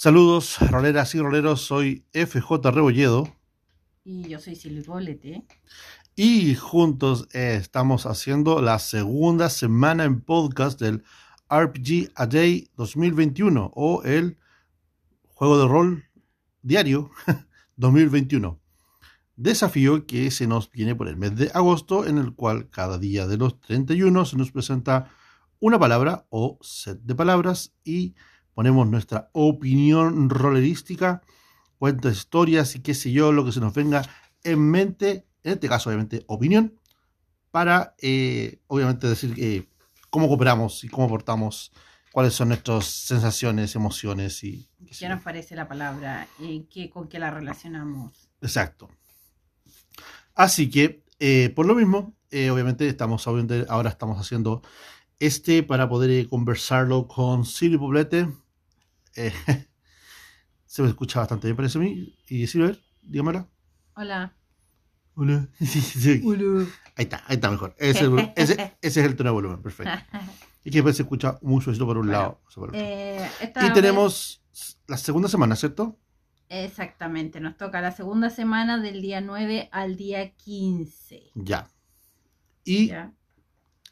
Saludos, roleras y roleros. Soy FJ Rebolledo. Y yo soy Silvio Bolete. Y juntos eh, estamos haciendo la segunda semana en podcast del RPG A Day 2021 o el juego de rol diario 2021. Desafío que se nos viene por el mes de agosto, en el cual cada día de los 31 se nos presenta una palabra o set de palabras y ponemos nuestra opinión rolerística, cuentas historias y qué sé yo, lo que se nos venga en mente, en este caso obviamente opinión, para eh, obviamente decir eh, cómo cooperamos y cómo aportamos, cuáles son nuestras sensaciones, emociones y... ¿Qué nos parece la palabra? y qué, ¿Con qué la relacionamos? Exacto. Así que, eh, por lo mismo, obviamente estamos, ahora estamos haciendo este para poder conversarlo con Silvio Poblete, eh, se me escucha bastante bien, parece a mí. Y Silver, dígamela. Hola. Hola. Ahí está, ahí está mejor. Ese, es el tono de volumen, perfecto. Y que se escucha mucho esto por un lado. Eh, y tenemos la segunda semana, ¿cierto? Exactamente, nos toca la segunda semana del día 9 al día 15. Ya. Y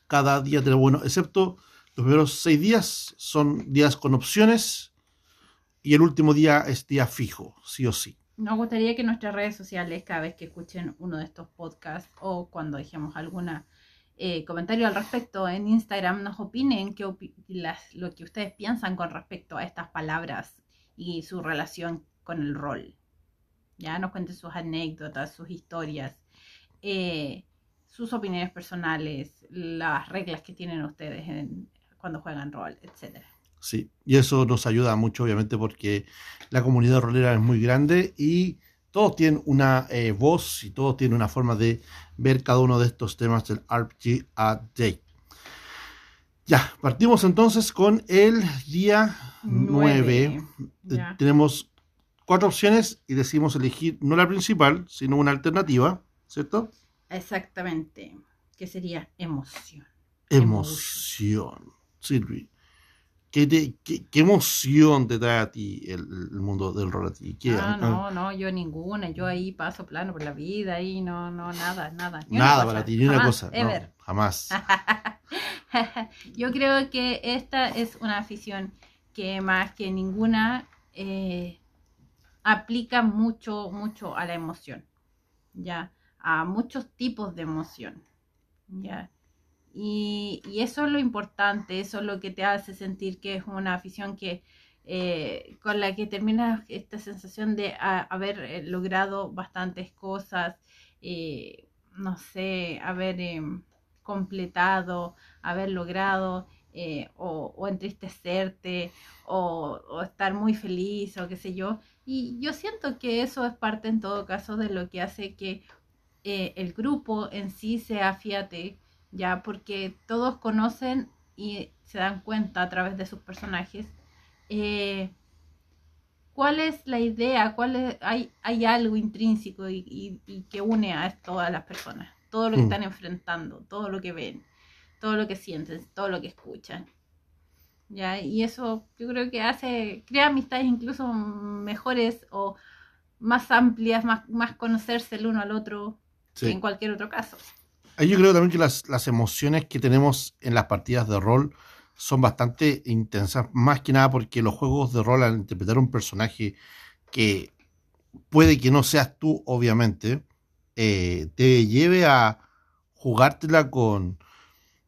cada día tenemos, bueno, excepto los primeros seis días, son días con opciones y el último día es día fijo, sí o sí. Nos gustaría que nuestras redes sociales, cada vez que escuchen uno de estos podcasts o cuando dejemos algún eh, comentario al respecto en Instagram, nos opinen qué lo que ustedes piensan con respecto a estas palabras y su relación con el rol. Ya nos cuenten sus anécdotas, sus historias, eh, sus opiniones personales, las reglas que tienen ustedes cuando juegan rol, etcétera. Sí, y eso nos ayuda mucho, obviamente, porque la comunidad rolera es muy grande y todos tienen una eh, voz y todos tienen una forma de ver cada uno de estos temas del RPG a Day. Ya, partimos entonces con el día 9. Eh, tenemos cuatro opciones y decimos elegir no la principal, sino una alternativa, ¿cierto? Exactamente, que sería emoción. Emoción. Silvi. ¿Qué, emoción te trae a ti el, mundo del rol a ti? ah, no, no, yo ninguna. Yo ahí paso plano por la vida y no, no, nada, nada. nada para ti, ni una cosa. No, jamás. yo creo que esta es una afición que más que ninguna eh, aplica mucho, mucho a la emoción. Ya, a muchos tipos de emoción. Ya. Y, eso es lo importante, eso es lo que te hace sentir que es una afición que eh, con la que terminas esta sensación de haber eh, logrado bastantes cosas, eh, no sé, haber completado, haber logrado o, entristecerte o, estar muy feliz o qué sé yo. Y yo siento que eso es parte en todo caso de lo que hace que el grupo en sí sea fiate ya porque todos conocen y se dan cuenta a través de sus personajes eh, cuál es la idea, cuál hay, hay algo intrínseco y, que une a todas las personas, todo lo que mm. están enfrentando, todo lo que ven, todo lo que sienten, todo lo que escuchan. ¿ya? Y eso yo creo que hace, crea amistades incluso mejores o más amplias, más, más conocerse el uno al otro que en cualquier otro caso. Yo creo también que las, las, emociones que tenemos en las partidas de rol son bastante intensas, más que nada porque los juegos de rol al interpretar un personaje que puede que no seas tú, obviamente, eh, te lleve a jugártela con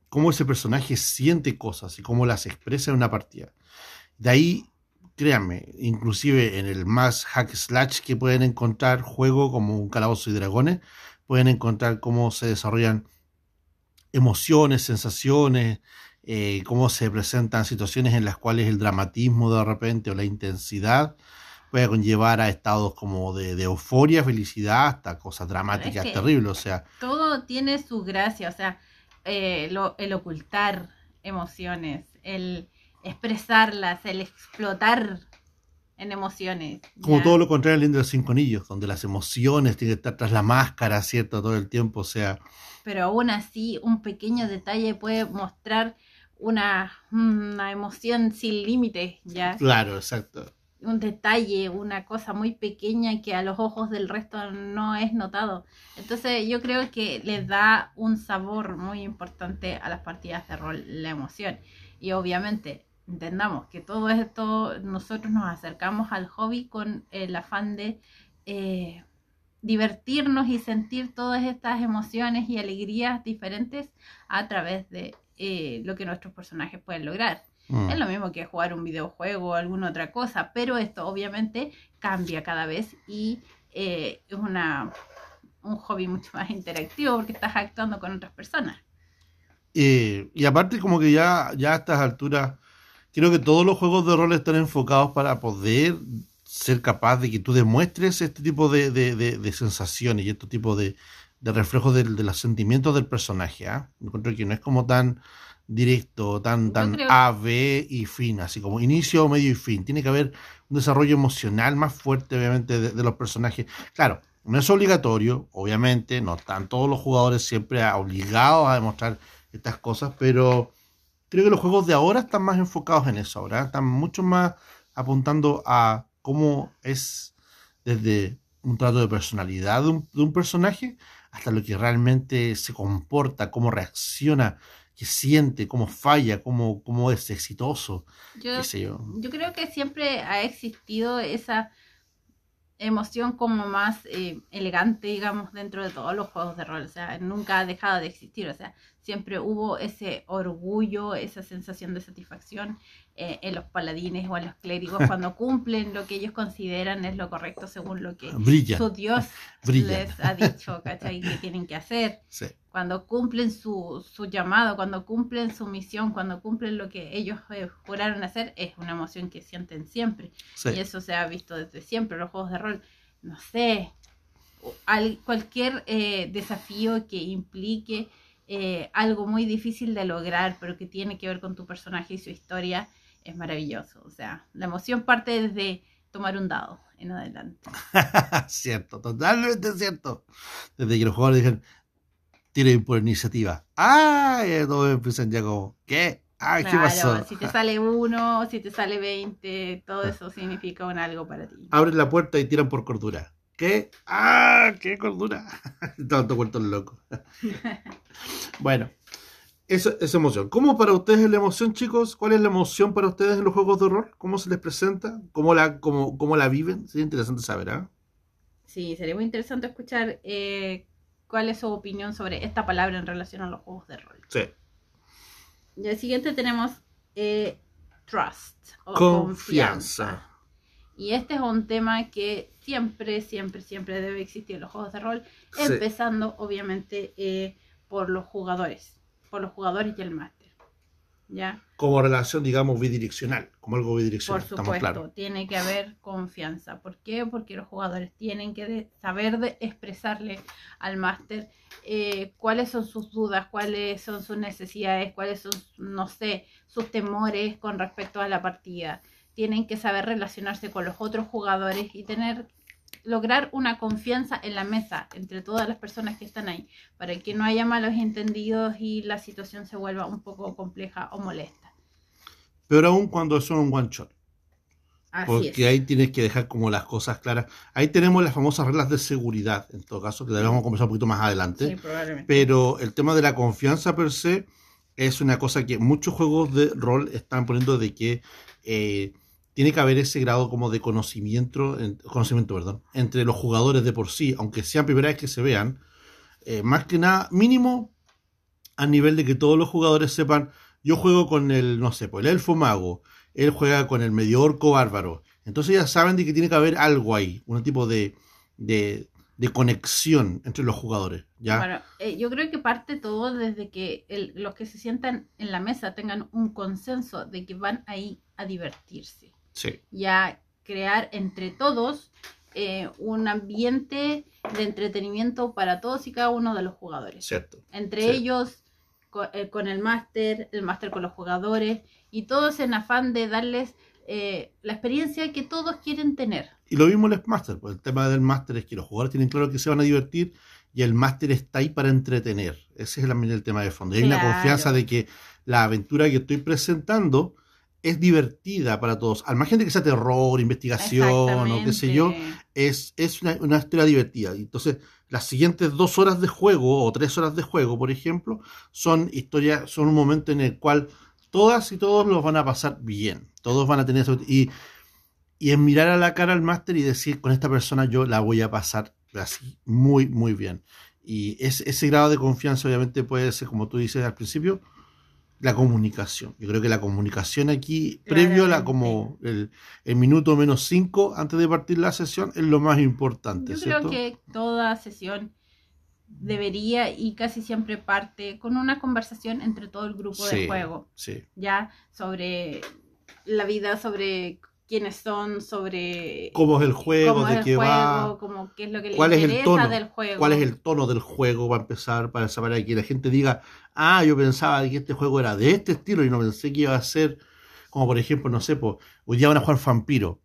cómo ese personaje siente cosas y cómo las expresa en una partida. De ahí, créanme, inclusive en el más hack slash que pueden encontrar juego como un calabozo y dragones, pueden encontrar cómo se desarrollan emociones, sensaciones, eh, cómo se presentan situaciones en las cuales el dramatismo de repente o la intensidad puede conllevar a estados como de, euforia, felicidad, hasta cosas dramáticas terribles. O sea, todo tiene su gracia, o sea, eh, el ocultar emociones, el expresarlas, el explotar en emociones. Como todo lo contrario al de los cinco anillos, donde las emociones tienen que estar tras la máscara, ¿cierto? Todo el tiempo, o sea... Pero aún así, un pequeño detalle puede mostrar una, una emoción sin límites, ¿ya? Claro, exacto. un detalle, una cosa muy pequeña que a los ojos del resto no es notado. Entonces yo creo que le da un sabor muy importante a las partidas de rol, la emoción. Y obviamente entendamos que todo esto nosotros nos acercamos al hobby con el afán de eh, divertirnos y sentir todas estas emociones y alegrías diferentes a través de eh, lo que nuestros personajes pueden lograr. Mm. Es lo mismo que jugar un videojuego o alguna otra cosa, pero esto obviamente cambia cada vez y eh, es una, un hobby mucho más interactivo porque estás actuando con otras personas. Eh, y aparte como que ya, ya a estas alturas, creo que todos los juegos de rol están enfocados para poder ser capaz de que tú demuestres este tipo de, de, de- de sensaciones y este tipo de, de reflejos de, los sentimientos del personaje. ¿ah? Encuentro que no es como tan directo, tan, tan creo- A, B y fin, así como inicio, medio y fin. Tiene que haber un desarrollo emocional más fuerte, obviamente, de, de los personajes. Claro, no es obligatorio, obviamente, no están todos los jugadores siempre obligados a demostrar estas cosas, pero creo que los juegos de ahora están más enfocados en eso, ahora están mucho más apuntando a cómo es desde un trato de personalidad de un, de un personaje hasta lo que realmente se comporta, cómo reacciona, qué siente, cómo falla, cómo, cómo es exitoso, Yo, qué sé yo. yo creo que siempre ha existido esa emoción como más eh, elegante, digamos, dentro de todos los juegos de rol. O sea, nunca ha dejado de existir. O sea, siempre hubo ese orgullo, esa sensación de satisfacción eh, en los paladines o en los clérigos cuando cumplen lo que ellos consideran es lo correcto según lo que Brilla, su Dios brilla. les ha dicho, ¿cachai? Que tienen que hacer. Sí. Cuando cumplen su, su llamado, cuando cumplen su misión, cuando cumplen lo que ellos eh, juraron hacer, es una emoción que sienten siempre. sí. Y eso se ha visto desde siempre, los juegos de rol. No sé, al- cualquier eh, desafío que implique eh, algo muy difícil de lograr, pero que tiene que ver con tu personaje y su historia, es maravilloso. O sea, la emoción parte desde tomar un dado en adelante. cierto, totalmente cierto. Desde que los jugadores dijeron, tiren por iniciativa. ¡Ah! Y todos empiezan ya como, ¿qué? ¡Ah, qué Claro, pasó! si te sale uno, si te sale 20, todo eso significa un algo para ti. Abren la puerta y tiran por cordura. ¿Qué? ¡Ah! ¡Qué cordura! Tanto vueltos locos. bueno, eso es emoción. ¿Cómo para ustedes es la emoción, chicos? ¿Cuál es la emoción para ustedes en los juegos de rol? ¿Cómo se les presenta? ¿Cómo la, cómo, cómo la viven? Sería interesante saber, ¿ah? Sí, sería muy interesante escuchar eh, cuál es su opinión sobre esta palabra en relación a los juegos de rol. Sí. Y el siguiente tenemos eh, trust o Confianza. Y este es un tema que siempre, siempre, siempre debe existir en los juegos de rol, Sí. empezando obviamente eh, por los jugadores, por los jugadores y el máster. ¿Ya? Como relación, digamos, bidireccional. Como algo bidireccional. Por supuesto, tiene que haber confianza. ¿Por qué? Porque los jugadores tienen que de- saber de expresarle al máster eh, cuáles son sus dudas, cuáles son sus necesidades, cuáles son, no sé, sus temores con respecto a la partida. Tienen que saber relacionarse con los otros jugadores y tener lograr una confianza en la mesa entre todas las personas que están ahí, para que no haya malos entendidos y la situación se vuelva un poco compleja o molesta. Peor aún cuando son un one shot. Así Porque es. ahí tienes que dejar como las cosas claras. Ahí tenemos las famosas reglas de seguridad, en todo caso, que a conversar un poquito más adelante. Sí, probablemente. Pero el tema de la confianza per se es una cosa que muchos juegos de rol están poniendo de que eh, tiene que haber ese grado como de conocimiento, en- conocimiento perdón, entre los jugadores de por sí, aunque sean primera vez que se vean, eh, más que nada mínimo a nivel de que todos los jugadores sepan, yo juego con el, no sé, pues el elfo mago, él juega con el medio orco bárbaro, entonces ya saben de que tiene que haber algo ahí, un tipo de, de, conexión entre los jugadores, ¿ya? Bueno, eh, yo creo que parte todo desde que los que se sientan en la mesa tengan un consenso de que van ahí a divertirse Sí. y a crear entre todos eh, un ambiente de entretenimiento para todos y cada uno de los jugadores. Cierto. Entre Sí. ellos, eh, con el máster, el máster con los jugadores y todos en afán de darles eh, la experiencia que todos quieren tener. Y lo mismo el Master, pues el tema del Master es que los jugadores tienen claro que se van a divertir y el Master está ahí para entretener. Ese es el, el tema de fondo. Hay una confianza de que la aventura que estoy presentando es divertida para todos. Al margen de que sea terror, investigación o qué sé yo, es, es una, una, historia divertida. Entonces, las siguientes dos horas de juego o tres horas de juego, por ejemplo, son historias, son un momento en el cual todas y todos los van a pasar bien. Todos van a tener eso. Y, y en mirar a la cara al máster y decir, con esta persona yo la voy a pasar así, muy, muy bien. Y ese grado de confianza obviamente puede ser, como tú dices al principio, la comunicación. Yo creo que la comunicación aquí, previo a la, como el, minuto menos cinco antes de partir la sesión, es lo más importante. Yo creo que toda sesión debería y casi siempre parte con una conversación entre todo el grupo de juego. Sí. Ya sobre la vida, sobre quiénes son, sobre cómo es el juego, de qué va, como qué es lo que cuál es el tono, del juego. Cuál es el tono del juego para empezar, para saber que la gente diga, ah, yo pensaba que este juego era de este estilo y no pensé que iba a ser, como por ejemplo, no sé, pues, hoy día van a jugar Vampiro.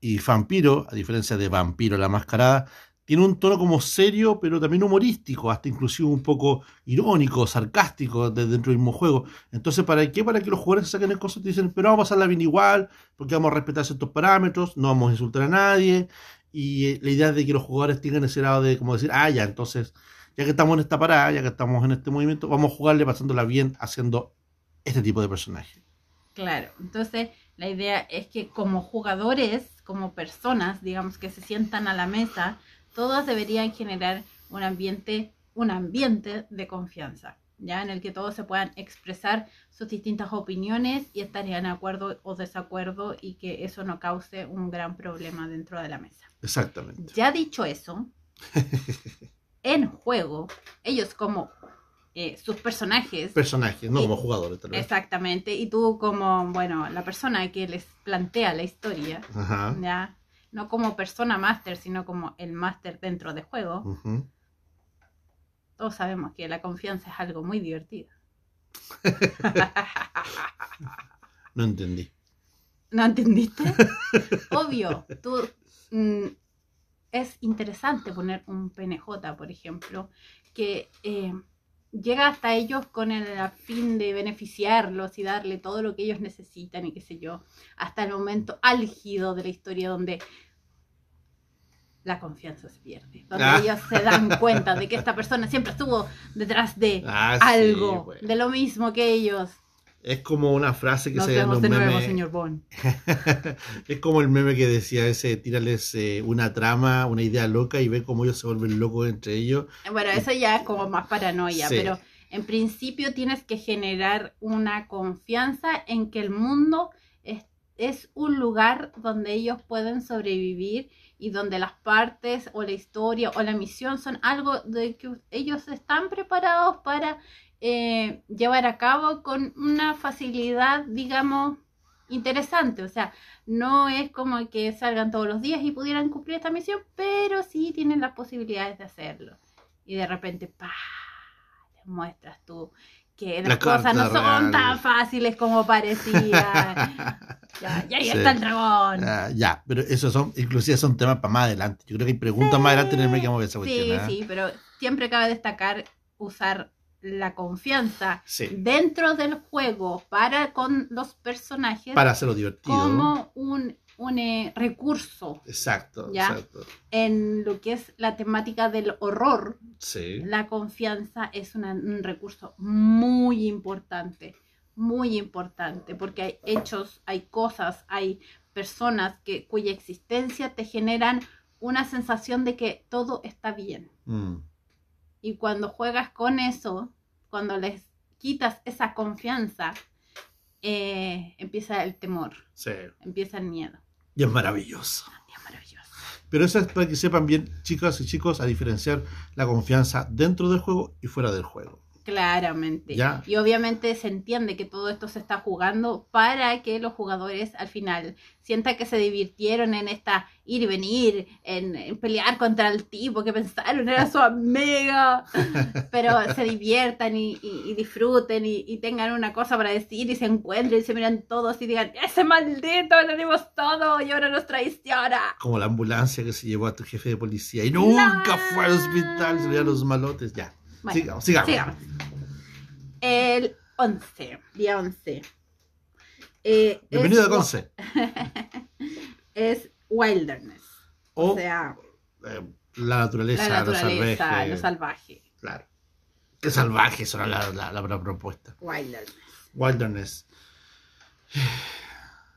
Y Vampiro, a diferencia de Vampiro la Mascarada, tiene un tono como serio, pero también humorístico, hasta inclusive un poco irónico, sarcástico dentro del mismo juego. Entonces, ¿para qué? Para que los jugadores saquen el concepto y dicen, pero vamos a pasarla bien igual, porque vamos a respetar ciertos parámetros, no vamos a insultar a nadie. Y eh, la idea de que los jugadores tengan ese lado de como decir, ah, ya, entonces, ya que estamos en esta parada, ya que estamos en este movimiento, vamos a jugarle pasándola bien haciendo este tipo de personaje. Claro, entonces la idea es que como jugadores, como personas, digamos, que se sientan a la mesa, todos deberían generar un ambiente, un ambiente de confianza, ya en el que todos se puedan expresar sus distintas opiniones y estarían de acuerdo o desacuerdo y que eso no cause un gran problema dentro de la mesa. Exactamente. Ya dicho eso, en juego, ellos como eh, sus personajes. Personajes, no como jugadores. Tal Exactamente. Y tú como, bueno, la persona que les plantea la historia, ¿ya? No como persona máster, sino como el máster dentro de juego, todos sabemos que la confianza es algo muy divertido. no entendí. ¿No entendiste? Obvio, tú mm, es interesante poner un PNJ, por ejemplo, que eh, llega hasta ellos con el fin de beneficiarlos y darle todo lo que ellos necesitan y qué sé yo, hasta el momento álgido de la historia donde la confianza se pierde, donde ah. ellos se dan cuenta de que esta persona siempre estuvo detrás de ah, algo, de lo mismo que ellos. Es como una frase que se un meme. señor Bond. es como el meme que decía ese, tírales eh, una trama, una idea loca y ve cómo ellos se vuelven locos entre ellos. Bueno, eso ya es como más paranoia, pero en principio tienes que generar una confianza en que el mundo es, es un lugar donde ellos pueden sobrevivir y donde las partes o la historia o la misión son algo de que ellos están preparados para eh, llevar a cabo con una facilidad, digamos, interesante. O sea, no es como que salgan todos los días y pudieran cumplir esta misión, pero sí tienen las posibilidades de hacerlo. Y de repente, ¡pah! Les muestras tú que las cosas no son tan fáciles como parecían. ya, ya ahí está el dragón. ya, pero esos son, inclusive son temas para más adelante. Yo creo que hay preguntas más adelante en el que vamos a esa cuestión. Sí, ¿eh? sí, pero siempre cabe destacar usar la confianza dentro del juego para con los personajes. Para hacerlo divertido. Como un, un eh, recurso. Exacto, ¿ya? exacto. En lo que es la temática del horror, sí. la confianza es un recurso muy importante. Muy importante, porque hay hechos, hay cosas, hay personas que, cuya existencia te generan una sensación de que todo está bien. Mm. Y cuando juegas con eso, cuando les quitas esa confianza, eh, empieza el temor. Sí. Empieza el miedo. Y es maravilloso. Y es maravilloso. Pero eso es para que sepan bien, chicas y chicos, a diferenciar la confianza dentro del juego y fuera del juego. Claramente. Y obviamente se entiende que todo esto se está jugando para que los jugadores al final sientan que se divirtieron en esta ir y venir, en, pelear contra el tipo que pensaron era su amiga, pero se diviertan y, disfruten y, tengan una cosa para decir y se encuentren y se miran todos y digan, ese maldito, lo dimos todo y ahora nos traiciona. Como la ambulancia que se llevó a tu jefe de policía y nunca fue al hospital, se veían los malotes, ya sigamos, sigamos. El 11, día 11. Eh, Bienvenido a Conce. es wilderness. O O sea, eh, la naturaleza, la lo naturaleza, salvaje. lo salvaje. Claro. Qué salvaje será la, la, la propuesta. Wilderness. Wilderness.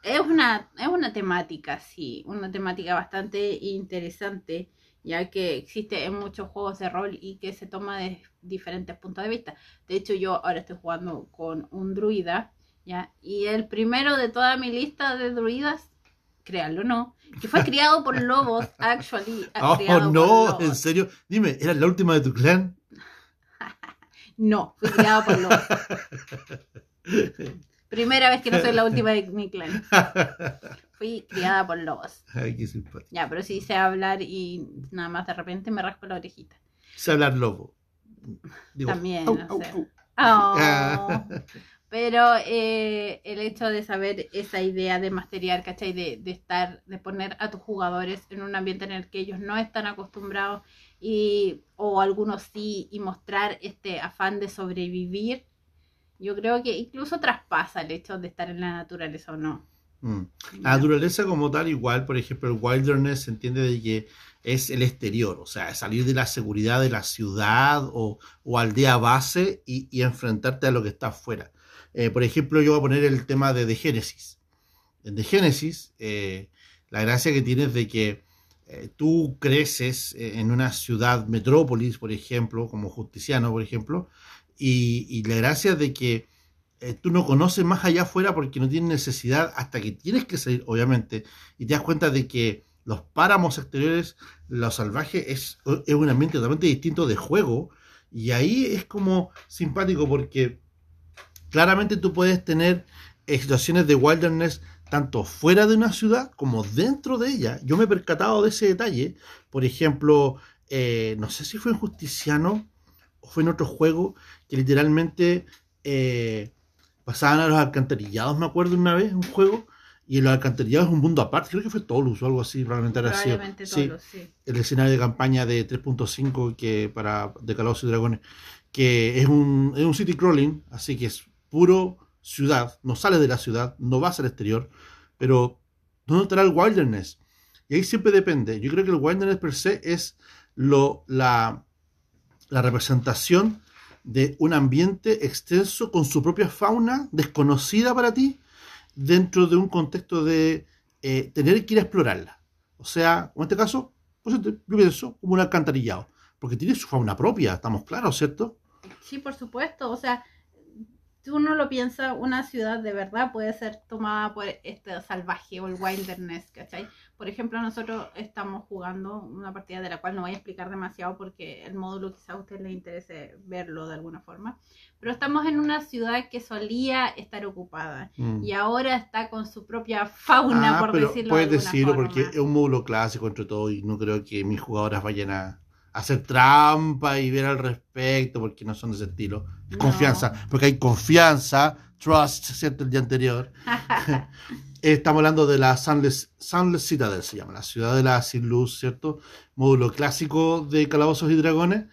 Es una, es una temática, sí, una temática bastante interesante, ya que existe en muchos juegos de rol y que se toma de diferentes puntos de vista. De hecho, yo ahora estoy jugando con un druida, ¿ya? Y el primero de toda mi lista de druidas, créanlo o no, que fue criado por lobos, actually. Oh, no, lobos. en serio. Dime, ¿era la última de tu clan? No, fui criado por lobos. Primera vez que no soy la última de mi clan. Fui criada por lobos. Ay, qué simpático. Ya, pero sí sé hablar y nada más de repente me rasco la orejita. Sé hablar lobo. Digo, También, au, no au, sé. au. Oh. Pero eh, el hecho de saber esa idea de masteriar, ¿cachai? De, de estar, de poner a tus jugadores en un ambiente en el que ellos no están acostumbrados y, o algunos sí, y mostrar este afán de sobrevivir, yo creo que incluso traspasa el hecho de estar en la naturaleza o no. Mm. La naturaleza como tal, igual, por ejemplo, el wilderness se entiende de que es el exterior, o sea, salir de la seguridad de la ciudad o, o aldea base y, y enfrentarte a lo que está afuera. Eh, por ejemplo, yo voy a poner el tema de The Genesis. En The Genesis, eh, la gracia que tienes de que eh, tú creces eh, en una ciudad metrópolis, por ejemplo, como justiciano, por ejemplo, y, la gracia de que eh, tú no conoces más allá afuera porque no tienes necesidad hasta que tienes que salir, obviamente, y te das cuenta de que los páramos exteriores, lo salvaje, es, es un ambiente totalmente distinto de juego, y ahí es como simpático porque claramente tú puedes tener eh, situaciones de wilderness tanto fuera de una ciudad como dentro de ella. Yo me he percatado de ese detalle, por ejemplo, eh, no sé si fue en Justiciano o fue en otro juego, que literalmente... eh, pasaban a los alcantarillados, me acuerdo una vez, un juego, y los alcantarillados es un mundo aparte, creo que fue Tolus o algo así, probablemente era así. Sí, sí. el escenario de campaña de 3.5 que para de Calabozos y Dragones, que es un, es un city crawling, así que es puro ciudad, no sales de la ciudad, no vas al exterior, pero ¿dónde estará el wilderness? Y ahí siempre depende. Yo creo que el wilderness per se es lo, la, la representación de un ambiente extenso con su propia fauna desconocida para ti dentro de un contexto de eh, tener que ir a explorarla. O sea, en este caso, pues, yo pienso como un alcantarillado, porque tiene su fauna propia, estamos claros, ¿cierto? Sí, por supuesto. O sea, uno lo piensa, una ciudad de verdad puede ser tomada por este salvaje o el wilderness, ¿cachai? Por ejemplo, nosotros estamos jugando una partida de la cual no voy a explicar demasiado porque el módulo quizá a usted le interese verlo de alguna forma, pero estamos en una ciudad que solía estar ocupada Mm. y ahora está con su propia fauna, Ah, por pero decirlo puedes de alguna decirlo forma. porque es un módulo clásico entre todo y no creo que mis jugadoras vayan a, a hacer trampa y ver al respecto porque no son de ese estilo. No. Confianza, porque hay confianza, trust, ¿cierto? El día anterior. Estamos hablando de la Sunless, Sunless Citadel, se llama, la ciudad de la sin luz, ¿cierto? Módulo clásico de Calabozos y Dragones,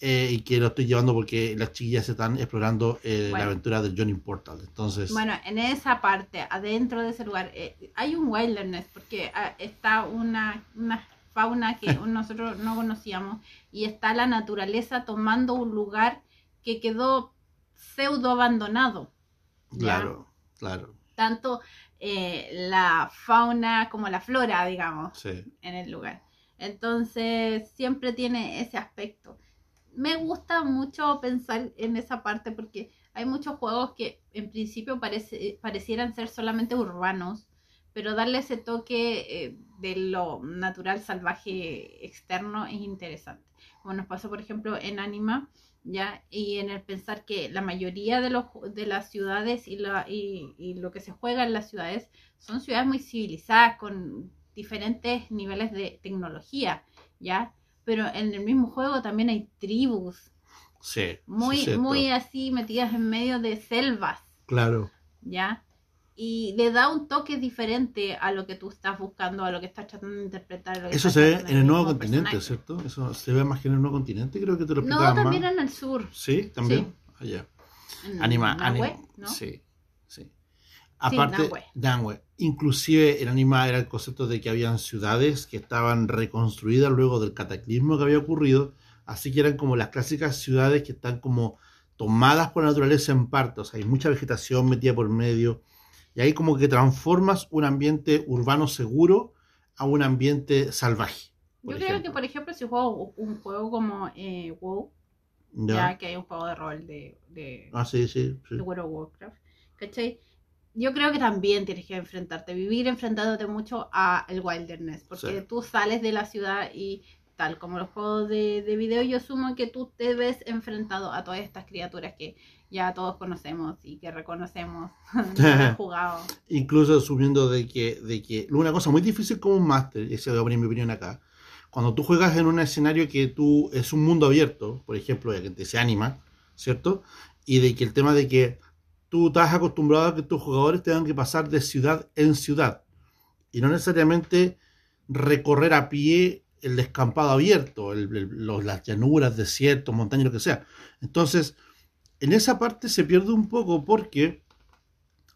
eh, y que lo estoy llevando porque las chiquillas están explorando eh, la aventura del Johnny Portal. Entonces, Bueno, en esa parte, adentro de ese lugar, eh, hay un wilderness porque ah, está una, una fauna que nosotros no conocíamos y está la naturaleza tomando un lugar que quedó pseudo abandonado. ¿ya? claro, claro, Tanto eh, la fauna como la flora, digamos sí. en el lugar. Entonces, siempre tiene ese aspecto. Me gusta mucho pensar en esa parte porque hay muchos juegos que en principio parece, parecieran ser solamente urbanos, pero darle ese toque eh, de lo natural salvaje externo es interesante. Como nos pasó, por ejemplo, en Anima, ¿ya? Y en el pensar que la mayoría de, los, de las ciudades y, la, y, y lo que se juega en las ciudades son ciudades muy civilizadas, con diferentes niveles de tecnología, ¿ya? Pero en el mismo juego también hay tribus, Sí, muy, sí, muy así metidas en medio de selvas, Claro, ¿ya? Y le da un toque diferente a lo que tú estás buscando, a lo que estás tratando de interpretar. lo que eso se ve en el nuevo continente, personaje. ¿cierto? Eso se ve más que en el nuevo continente, creo que te lo No, explicaban también más. en el sur. Sí, también. Ah, ya. en Anima, Nahue, anima. ¿no? Sí, sí. Aparte, Danwe. Inclusive el anima era el concepto de que habían ciudades que estaban reconstruidas luego del cataclismo que había ocurrido, así que eran como las clásicas ciudades que están como tomadas por la naturaleza en parte, o sea, hay mucha vegetación metida por medio, y ahí como que transformas un ambiente urbano seguro a un ambiente salvaje. Yo creo que, por ejemplo, si juego un juego como eh, WoW, ya. que hay un juego de rol de, de, ah, sí, sí, de World of Warcraft, ¿cachai? yo creo que también tienes que enfrentarte, vivir enfrentándote mucho a el wilderness, porque tú sales de la ciudad y tal como los juegos de, de, video, yo asumo que tú te ves enfrentado a todas estas criaturas que ya todos conocemos y que reconocemos jugado. Incluso asumiendo de que, de que una cosa muy difícil como un máster, y esa voy a poner mi opinión acá, cuando tú juegas en un escenario que tú es un mundo abierto, por ejemplo, de que se anima, ¿cierto? Y de que el tema de que tú estás acostumbrado a que tus jugadores tengan que pasar de ciudad en ciudad y no necesariamente recorrer a pie el descampado abierto, las llanuras, desiertos, montañas, lo que sea. Entonces, en esa parte se pierde un poco porque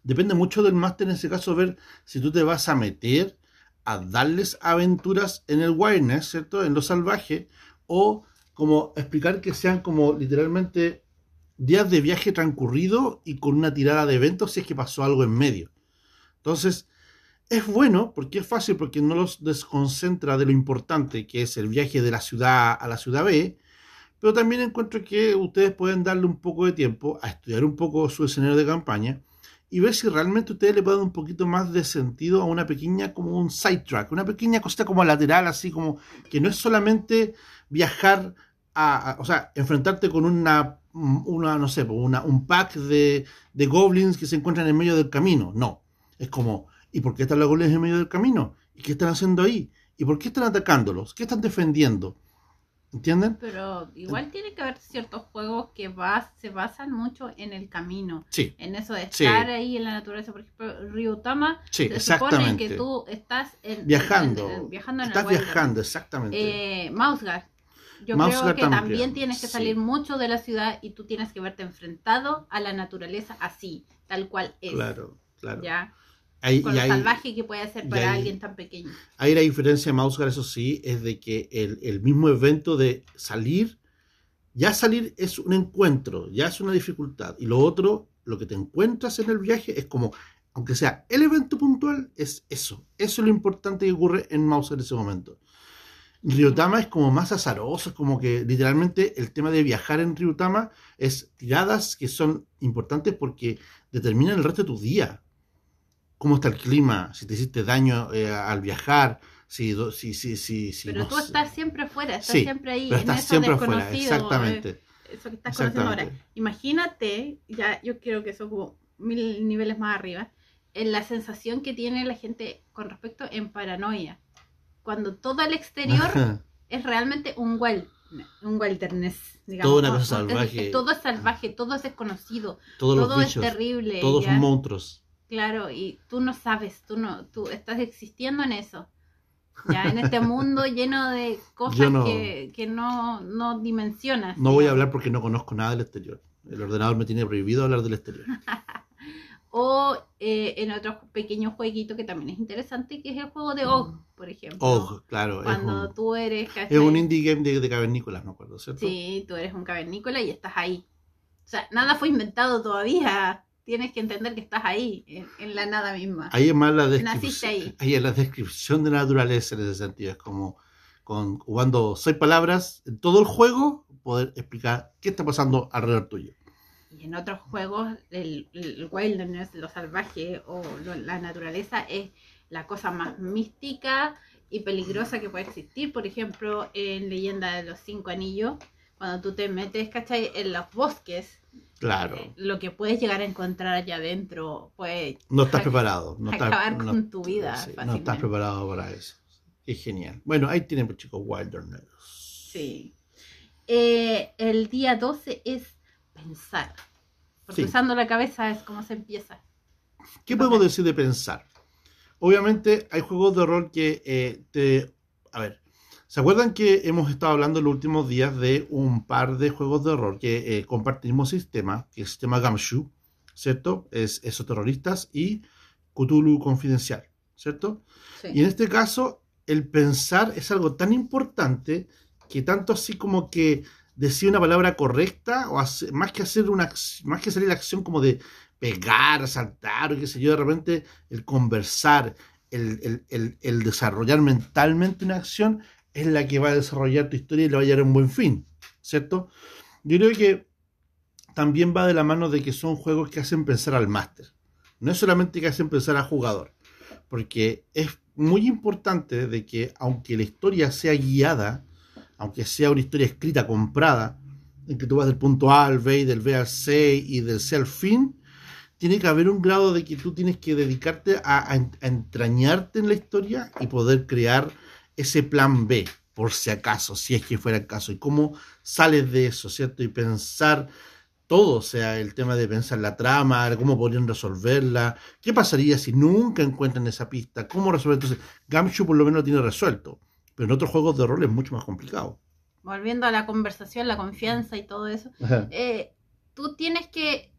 depende mucho del máster en ese caso ver si tú te vas a meter a darles aventuras en el wilderness, ¿cierto? En lo salvaje, o como explicar que sean como literalmente días de viaje transcurrido y con una tirada de eventos si es que pasó algo en medio. Entonces, es bueno porque es fácil, porque no los desconcentra de lo importante que es el viaje de la ciudad a la ciudad B, pero también encuentro que ustedes pueden darle un poco de tiempo a estudiar un poco su escenario de campaña y ver si realmente ustedes le pueden dar un poquito más de sentido a una pequeña, como un sidetrack, una pequeña cosita como lateral, así como que no es solamente viajar a, o sea, enfrentarte con una una, no sé, una, un pack de, de, goblins que se encuentran en medio del camino. No. Es como, ¿y por qué están los goblins en medio del camino? ¿Y qué están haciendo ahí? ¿Y por qué están atacándolos? ¿Qué están defendiendo? ¿Entienden? Pero igual tiene que haber ciertos juegos que vas, se basan mucho en el camino. Sí. En eso de estar ahí en la naturaleza. Por ejemplo, Ryutama sí, se supone que tú estás viajando. viajando en estás viajando, exactamente. Eh, yo creo que también, tienes que salir mucho de la ciudad y tú tienes que verte enfrentado a la naturaleza así, tal cual es. Claro, claro. ¿Ya? Con lo salvaje que puede ser para alguien tan pequeño. Ahí la diferencia de Mausgar, eso sí, es de que el, el mismo evento de salir, ya salir es un encuentro, ya es una dificultad. Y lo otro, lo que te encuentras en el viaje es como, aunque sea el evento puntual, es eso. Eso es lo importante que ocurre en Mouse en ese momento. Ryutama es como más azaroso, es como que literalmente el tema de viajar en Ryutama es tiradas que son importantes porque determinan el resto de tu día. Cómo está el clima, si te hiciste daño eh, al viajar, si, si, si, si, Pero tú estás siempre afuera, estás siempre ahí, en estás siempre afuera, exactamente. Eh, eso que estás conociendo ahora. Imagínate, ya yo creo que son como mil niveles más arriba, en la sensación que tiene la gente con respecto en paranoia cuando todo el exterior es realmente un wild, un wilderness, digamos. Toda una cosa salvaje. todo es salvaje, todo es desconocido, todo es terrible. Todos son monstruos. Claro, y tú no sabes, tú no, tú estás existiendo en eso. Ya, en este mundo lleno de cosas Que, que, no, no dimensionas. No voy a hablar porque no conozco nada del exterior. El ordenador me tiene prohibido hablar del exterior. O eh, en otro pequeño jueguito que también es interesante, que es el juego de Og, por ejemplo. Og, claro. Cuando tú eres... Es un indie game de, de cavernícolas, me acuerdo, ¿cierto? Sí, tú eres un cavernícola y estás ahí. O sea, nada fue inventado todavía. Tienes que entender que estás ahí, en, la nada misma. Ahí es más la descripción. Ahí. ahí es la descripción de la naturaleza en ese sentido. Es como con, cuando soy palabras en todo el juego, poder explicar qué está pasando alrededor tuyo y en otros juegos el, wilderness, lo salvaje o la naturaleza es la cosa más mística y peligrosa que puede existir. Por ejemplo, en Leyenda de los Cinco Anillos, cuando tú te metes, ¿cachai? En los bosques. Claro. Eh, lo que puedes llegar a encontrar allá adentro puede... No estás preparado. No acabar con tu vida. no estás preparado para eso. Es genial. Bueno, ahí tienen, pues, chicos, Wilderness. Sí. Eh, el día 12 es pensar. Porque usando la cabeza es como se empieza. ¿Qué podemos decir de pensar? Obviamente hay juegos de rol que eh, te... A ver, ¿se acuerdan que hemos estado hablando en los últimos días de un par de juegos de rol que eh, compartimos sistema, que es el sistema Gamshu? ¿cierto? Es esos terroristas y Cthulhu Confidencial, ¿cierto? Sí. Y en este caso, el pensar es algo tan importante que tanto así como que decir una palabra correcta, o más que hacer una más que salir la acción como de pegar, saltar, o qué sé yo, de repente el conversar, el, el- el- el desarrollar mentalmente una acción es la que va a desarrollar tu historia y le va a llevar a un buen fin, ¿cierto? Yo creo que también va de la mano de que son juegos que hacen pensar al máster. No es solamente que hacen pensar al jugador, porque es muy importante de que aunque la historia sea guiada, aunque sea una historia escrita, comprada, en que tú vas del punto A al B y del B al C y del C al fin, tiene que haber un grado de que tú tienes que dedicarte a entrañarte en la historia y poder crear ese plan B, por si acaso, si es que fuera el caso, y cómo sales de eso, ¿cierto? Y pensar todo, o sea, el tema de pensar la trama, cómo podrían resolverla, qué pasaría si nunca encuentran esa pista, cómo resolver. Entonces, Gamshu por lo menos lo tiene resuelto, pero en otros juegos de rol es mucho más complicado. Volviendo a la conversación, la confianza y todo eso, eh, tú tienes que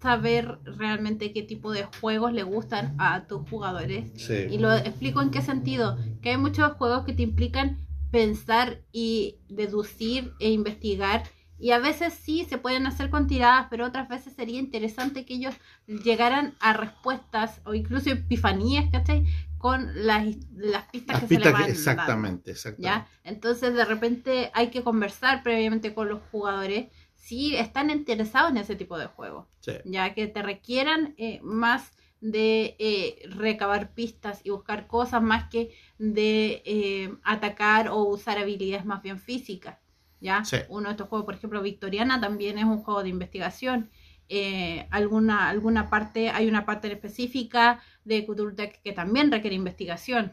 saber realmente qué tipo de juegos le gustan a tus jugadores. Y lo explico en qué sentido. Que hay muchos juegos que te implican pensar y deducir e investigar. Y a veces sí se pueden hacer con tiradas, pero otras veces sería interesante que ellos llegaran a respuestas o incluso epifanías, ¿cachai? Con las, las pistas Las que pistas se le que- van dando. exactamente, exactamente. ¿ya? Entonces de repente hay que conversar previamente con los jugadores si están interesados en ese tipo de juego, Sí. ya que te requieran eh, más de eh, recabar pistas y buscar cosas más que de eh, atacar o usar habilidades más bien físicas. ¿ya? Sí. Uno de estos juegos, por ejemplo, Victoriana, también es un juego de investigación. Eh, alguna, alguna parte, hay una parte específica de Cthulhu que también requiere investigación.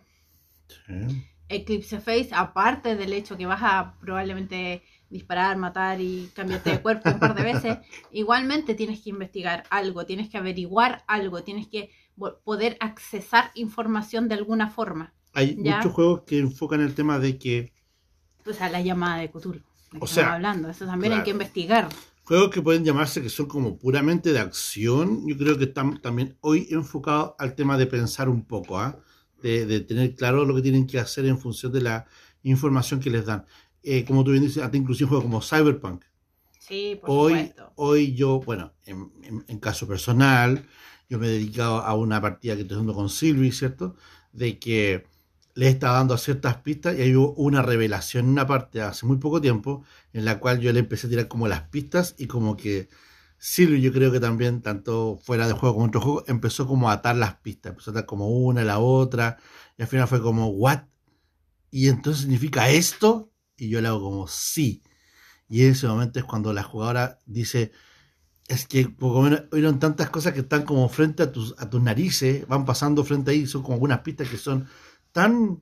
Sí. Eclipse Face, aparte del hecho que vas a probablemente disparar, matar y cambiarte de cuerpo un par de veces, igualmente tienes que investigar algo, tienes que averiguar algo, tienes que poder accesar información de alguna forma. Hay Ya. muchos juegos que enfocan el tema de que O sea, la llamada de Cthulhu. de O sea, hablando, eso también hay que investigar. juegos que pueden llamarse que son como puramente de acción, yo creo que están también hoy enfocados al tema de pensar un poco, ¿ah? de, de tener claro lo que tienen que hacer en función de la información que les dan. Eh, como tú bien dices, hasta inclusive juegos como Cyberpunk. Sí, por Hoy, supuesto. hoy yo, bueno, en, en- en caso personal, yo me he dedicado a una partida que estoy haciendo con Silvi, ¿cierto? De que le estaba dando ciertas pistas y hay hubo una revelación en una parte hace muy poco tiempo en la cual yo le empecé a tirar como las pistas y como que Silvi yo creo que también, tanto fuera de juego como en otro juego, empezó como a atar las pistas, empezó a atar como una, la otra, y al final fue como, ¿what? Y entonces significa esto, y yo le hago como, sí. Y en ese momento es cuando la jugadora dice, es que poco menos oyeron tantas cosas que están como frente a tus, a tus narices, van pasando frente ahí, son como algunas pistas que son tan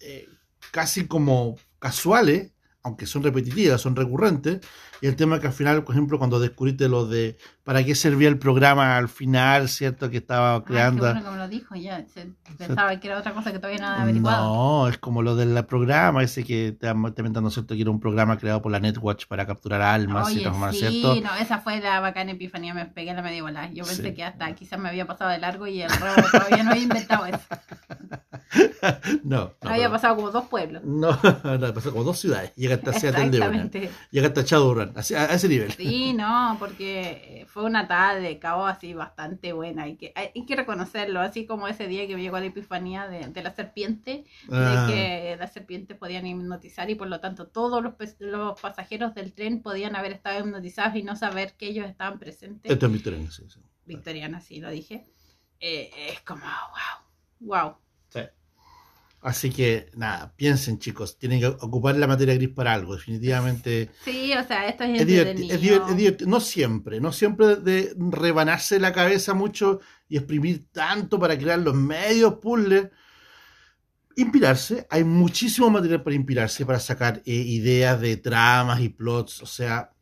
eh, casi como casuales, aunque son repetitivas, son recurrentes, y el tema que al final, por ejemplo, cuando descubriste lo de para qué servía el programa al final, ¿cierto? Que estaba Ah, creando... bueno que me lo dijo, ya. se- pensaba que era otra cosa que todavía no había averiguado. No, es como lo del programa ese que te inventando, ¿cierto? Que era un programa creado por la Netwatch para capturar almas y Oye, transformar, sí, ¿cierto? no, esa fue la bacana epifanía, me pegué la media bola. Yo pensé Sí. que hasta quizás me había pasado de largo y el robo todavía no había inventado eso. No, no, había pero- pasado como dos pueblos. No, no, pasó como dos ciudades. Llega hasta de. Llega hasta así- a, a ese nivel. Sí, no, porque fue una tarde de caos así bastante buena. Hay que, hay, que reconocerlo, así como ese día que me llegó la epifanía de, de la serpiente, Ah, de que las serpientes podían hipnotizar y por lo tanto todos los, los pasajeros del tren podían haber estado hipnotizados y no saber que ellos estaban presentes. esto es victoriano, sí, sí. Victoriana, sí lo dije. Eh, es como, wow, wow. Sí. Así que, nada, piensen, chicos, tienen que ocupar la materia gris para algo. Definitivamente Sí, o sea, esto es es divertido. Es es no siempre, no siempre de rebanarse la cabeza mucho y exprimir tanto para crear los medios puzzles. Inspirarse, hay muchísimo material para inspirarse, para sacar eh, ideas de tramas y plots, o sea,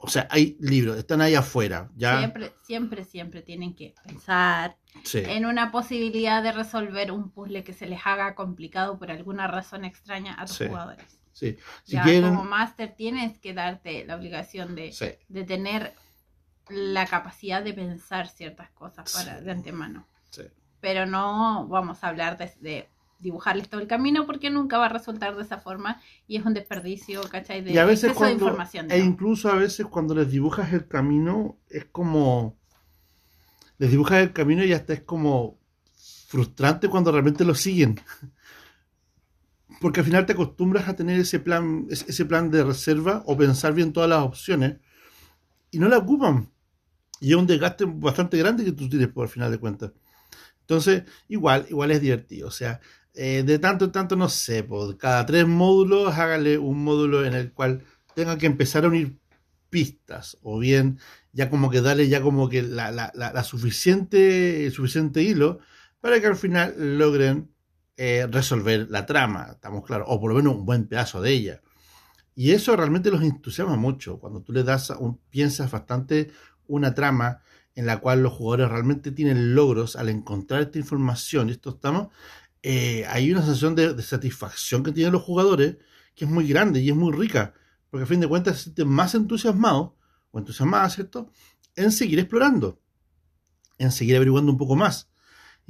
o sea, hay libros, están ahí afuera, ya. Siempre, siempre, siempre tienen que pensar Sí. en una posibilidad de resolver un puzzle que se les haga complicado por alguna razón extraña a Sí. jugadores. sí. Si ya quieren, como máster tienes que darte la obligación de, sí. de tener la capacidad de pensar ciertas cosas para, de antemano. Sí. Pero no vamos a hablar de, de dibujarles todo el camino porque nunca va a resultar de esa forma y es un desperdicio, ¿cachai? De y a veces exceso de información. e incluso a veces cuando les dibujas el camino, es como, les dibujas el camino y hasta es como frustrante cuando realmente lo siguen. Porque al final te acostumbras a tener ese plan, ese ese plan de reserva o pensar bien todas las opciones y no la ocupan. Y es un desgaste bastante grande que tú tienes por al final de cuentas. Entonces, igual, igual es divertido. O sea, eh, de tanto en tanto, no sé, por cada tres módulos, hágale un módulo en el cual tenga que empezar a unir pistas. O bien, ya como que darle ya como que la, la, suficiente, suficiente hilo para que al final logren eh, resolver la trama. Estamos claros. O por lo menos un buen pedazo de ella. Y eso realmente los entusiasma mucho. Cuando tú le das, un, piensas bastante una trama en la cual los jugadores realmente tienen logros al encontrar esta información y estos estamos, eh, hay una sensación de, de, satisfacción que tienen los jugadores que es muy grande y es muy rica, porque a fin de cuentas se sienten más entusiasmados o entusiasmadas, ¿cierto?, en seguir explorando, en seguir averiguando un poco más.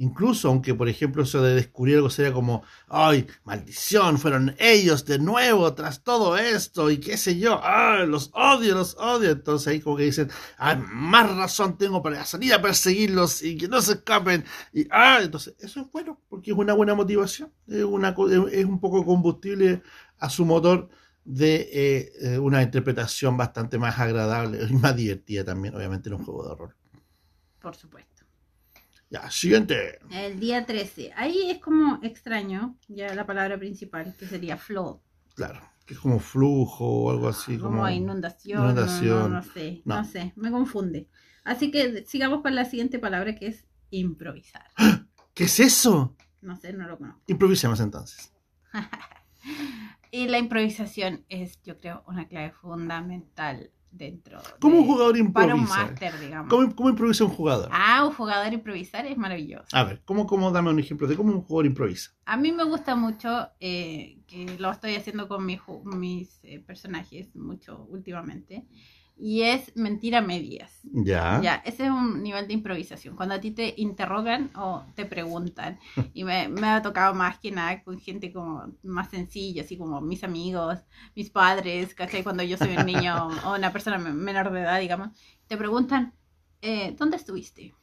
Incluso, aunque por ejemplo eso de descubrir algo sería como, ay, maldición, fueron ellos de nuevo tras todo esto y qué sé yo, ay, los odio, los odio. Entonces ahí como que dicen, ah, más razón tengo para salir a perseguirlos y que no se escapen. Y, ah, entonces eso es bueno, porque es una buena motivación, es, una, es un poco combustible a su motor de eh, una interpretación bastante más agradable y más divertida también, obviamente, en un juego de rol. Por supuesto. Ya, siguiente. El día 13. Ahí es como extraño, ya la palabra principal, que sería flow. Claro, que es como flujo o algo así. Como, como inundación. inundación. No, no, no sé, no. No. sé, me confunde. Así que sigamos con la siguiente palabra que es improvisar. ¿Qué es eso? No sé, no lo conozco. Improvisemos entonces. y la improvisación es, yo creo, una clave fundamental dentro. ¿Cómo de- un jugador Para un improvisa? máster, digamos. ¿Cómo, cómo improvisa un jugador? Ah, un jugador improvisar es maravilloso. A ver, ¿cómo, cómo dame un ejemplo de cómo un jugador improvisa? A mí me gusta mucho, eh, que lo estoy haciendo con mi mis eh, personajes mucho últimamente, y es mentir a medias. Ya. Ya, ese es un nivel de improvisación. Cuando a ti te interrogan o te preguntan, y me, me ha tocado más que nada con gente como más sencilla, así como mis amigos, mis padres, ¿cachai? Cuando yo soy un niño o una persona me- menor de edad, digamos, te preguntan, eh, ¿dónde estuviste?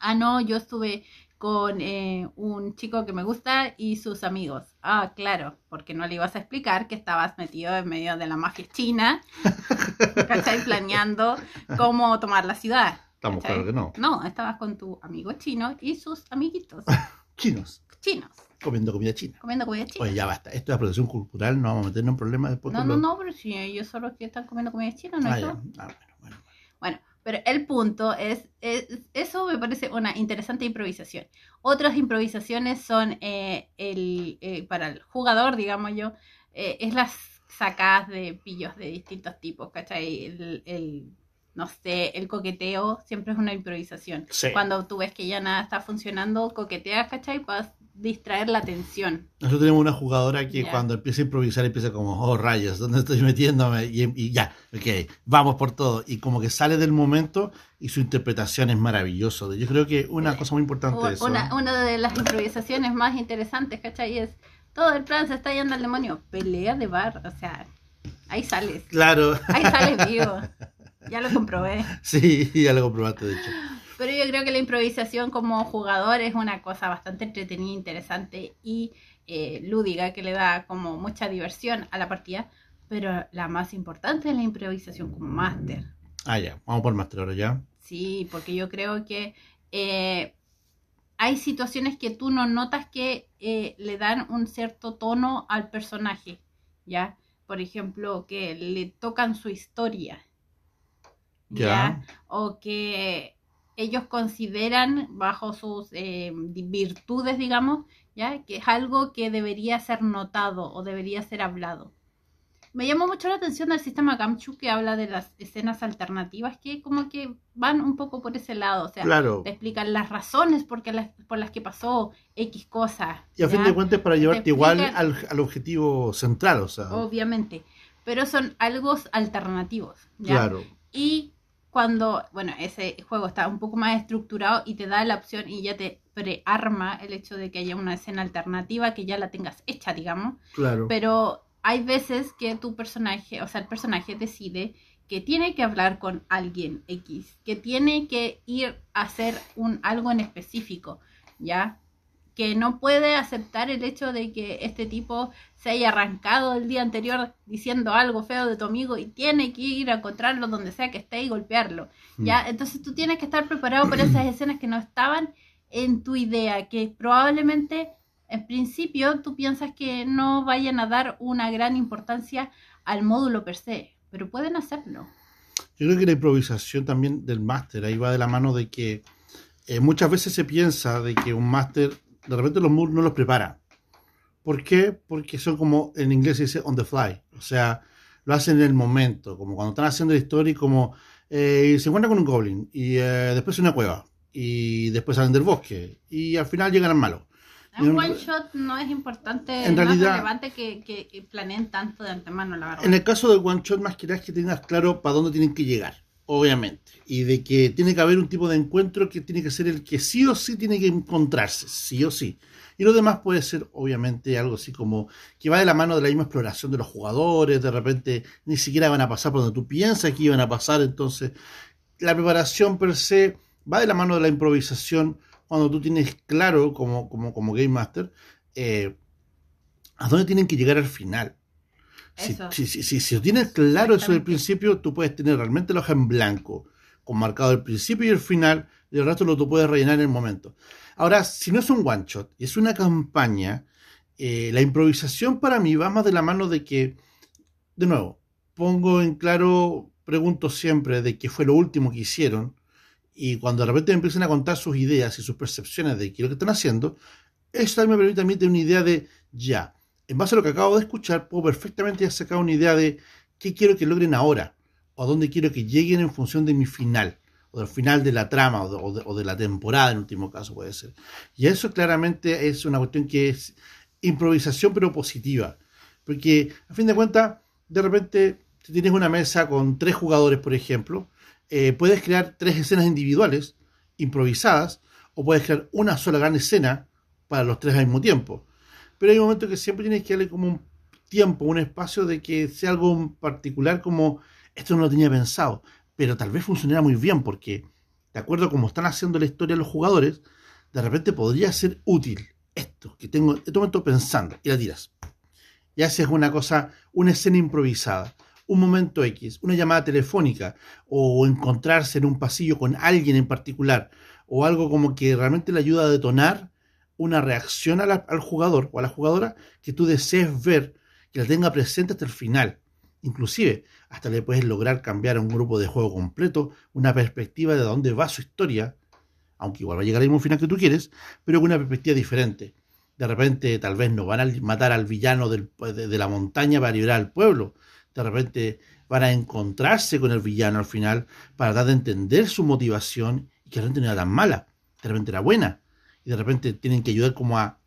Ah, no, yo estuve con eh, un chico que me gusta y sus amigos. Ah, claro, porque no le ibas a explicar que estabas metido en medio de la mafia china, ¿cachai? Planeando cómo tomar la ciudad. Estamos claros que no. No, estabas con tu amigo chino y sus amiguitos Chinos, chinos, comiendo comida china. comiendo comida china. Oye, ya basta. Esto es producción cultural, no vamos a meternos en problemas después. no, no, no, pero si ellos son los que están comiendo comida china, no Ah, ya. Ah, bueno, bueno. Bueno, pero el punto es, es- eso me parece una interesante improvisación. Otras improvisaciones son eh, el, eh, para el jugador, digamos yo, eh, es las sacadas de pillos de distintos tipos, ¿cachai? El, el, no sé, el coqueteo siempre es una improvisación. Sí. Cuando tú ves que ya nada está funcionando, coqueteas, ¿cachai? Para distraer la atención. Nosotros tenemos una jugadora que Ya. cuando empieza a improvisar empieza como, oh rayos, ¿dónde estoy metiéndome? Y, y ya, ok, vamos por todo. Y como que sale del momento y su interpretación es maravilloso. Yo creo que una cosa muy importante. ¿eh? Una, una de las improvisaciones más interesantes, ¿cachai? Es todo el plan se está yendo al demonio. Pelea de bar, o sea, ahí sales. Claro, Ahí sales vivo. Ya lo comprobé. sí, ya lo comprobaste de hecho. Pero yo creo que la improvisación como jugador es una cosa bastante entretenida, interesante y eh, lúdica que le da como mucha diversión a la partida. Pero la más importante es la improvisación como máster. Ah, ya, vamos por máster ahora ya. Sí, porque yo creo que eh, hay situaciones que tú no notas que eh, le dan un cierto tono al personaje, ¿ya? Por ejemplo, que le tocan su historia, Ya. O que ellos consideran bajo sus eh, virtudes, digamos, ¿ya? Que es algo que debería ser notado o debería ser hablado. Me llamó mucho la atención el sistema Gamchu que habla de las escenas alternativas que como que van un poco por ese lado, o sea, Claro. te explican las razones por, las, por las que pasó X cosa. Y a fin ¿ya? de cuentas para llevarte Te igual al, al objetivo central, o sea. Obviamente, pero son algo alternativos. ¿ya? Claro. Y cuando, bueno, ese juego está un poco más estructurado y te da la opción y ya te prearma el hecho de que haya una escena alternativa que ya la tengas hecha, digamos. Claro. Pero hay veces que tu personaje, o sea, el personaje decide que tiene que hablar con alguien X, que tiene que ir a hacer un algo en específico, ¿ya? Que no puede aceptar el hecho de que este tipo se haya arrancado el día anterior diciendo algo feo de tu amigo y tiene que ir a encontrarlo donde sea que esté y golpearlo, ¿ya? Mm. Entonces tú tienes que estar preparado para esas escenas que no estaban en tu idea, que probablemente en principio tú piensas que no vayan a dar una gran importancia al módulo per se, pero pueden hacerlo. Yo creo que la improvisación también del máster ahí va de la mano de que eh, muchas veces se piensa de que un máster de repente los módulos no los prepara. ¿Por qué? Porque son como en inglés se dice on the fly, o sea, lo hacen en el momento, como cuando están haciendo la historia y como eh, se encuentran con un goblin y eh, después una cueva y después salen del bosque y al final llegan al malo. En un- one shot no es importante, En no es realidad- relevante que, que- que planeen tanto de antemano, la verdad. En el caso del one shot, más que nada es que tengas claro para dónde tienen que llegar, obviamente. Y de que tiene que haber un tipo de encuentro que tiene que ser el que sí o sí tiene que encontrarse, sí o sí. Y lo demás puede ser, obviamente, algo así como que va de la mano de la misma exploración de los jugadores, de repente ni siquiera van a pasar por donde tú piensas que iban a pasar, entonces la preparación per se va de la mano de la improvisación cuando tú tienes claro, como, como, como Game Master, eh, a dónde tienen que llegar al final. Si, Eso. si, si, si- si lo tienes claro eso del principio, tú puedes tener realmente la hoja en blanco, con marcado el principio y el final, y el resto lo tú puedes rellenar en el momento. Ahora, si no es un one shot, y es una campaña, eh, la improvisación para mí va más de la mano de que, de nuevo, pongo en claro, pregunto siempre de qué fue lo último que hicieron, y cuando de repente me empiezan a contar sus ideas y sus percepciones de qué es lo que están haciendo, eso también me permite a mí tener una idea de ya. En base a lo que acabo de escuchar, puedo perfectamente sacar una idea de qué quiero que logren ahora, o a dónde quiero que lleguen en función de mi final, o del final de la trama, o de la temporada, en último caso puede ser. Y eso claramente es una cuestión que es improvisación, pero positiva. Porque, a fin de cuentas, de repente, si tienes una mesa con tres jugadores, por ejemplo, eh, puedes crear tres escenas individuales, improvisadas, o puedes crear una sola gran escena para los tres al mismo tiempo. Pero hay momentos que siempre tienes que darle como un tiempo, un espacio de que sea algo particular como esto no lo tenía pensado, pero tal vez funcionara muy bien porque, de acuerdo a cómo están haciendo la historia los jugadores, de repente podría ser útil esto que tengo en este momento pensando y la tiras. Y haces una cosa, una escena improvisada, un momento X, una llamada telefónica o encontrarse en un pasillo con alguien en particular o algo como que realmente le ayuda a detonar una reacción al jugador o a la jugadora que tú desees ver, que la tenga presente hasta el final. Inclusive, hasta le puedes lograr cambiar a un grupo de juego completo una perspectiva de dónde va su historia, aunque igual va a llegar al mismo final que tú quieres, pero con una perspectiva diferente. De repente, tal vez no van a matar al villano de, la montaña para liberar al pueblo. De repente van a encontrarse con el villano al final para dar de entender su motivación y que realmente no era tan mala, de repente era buena. Y de repente tienen que ayudar como a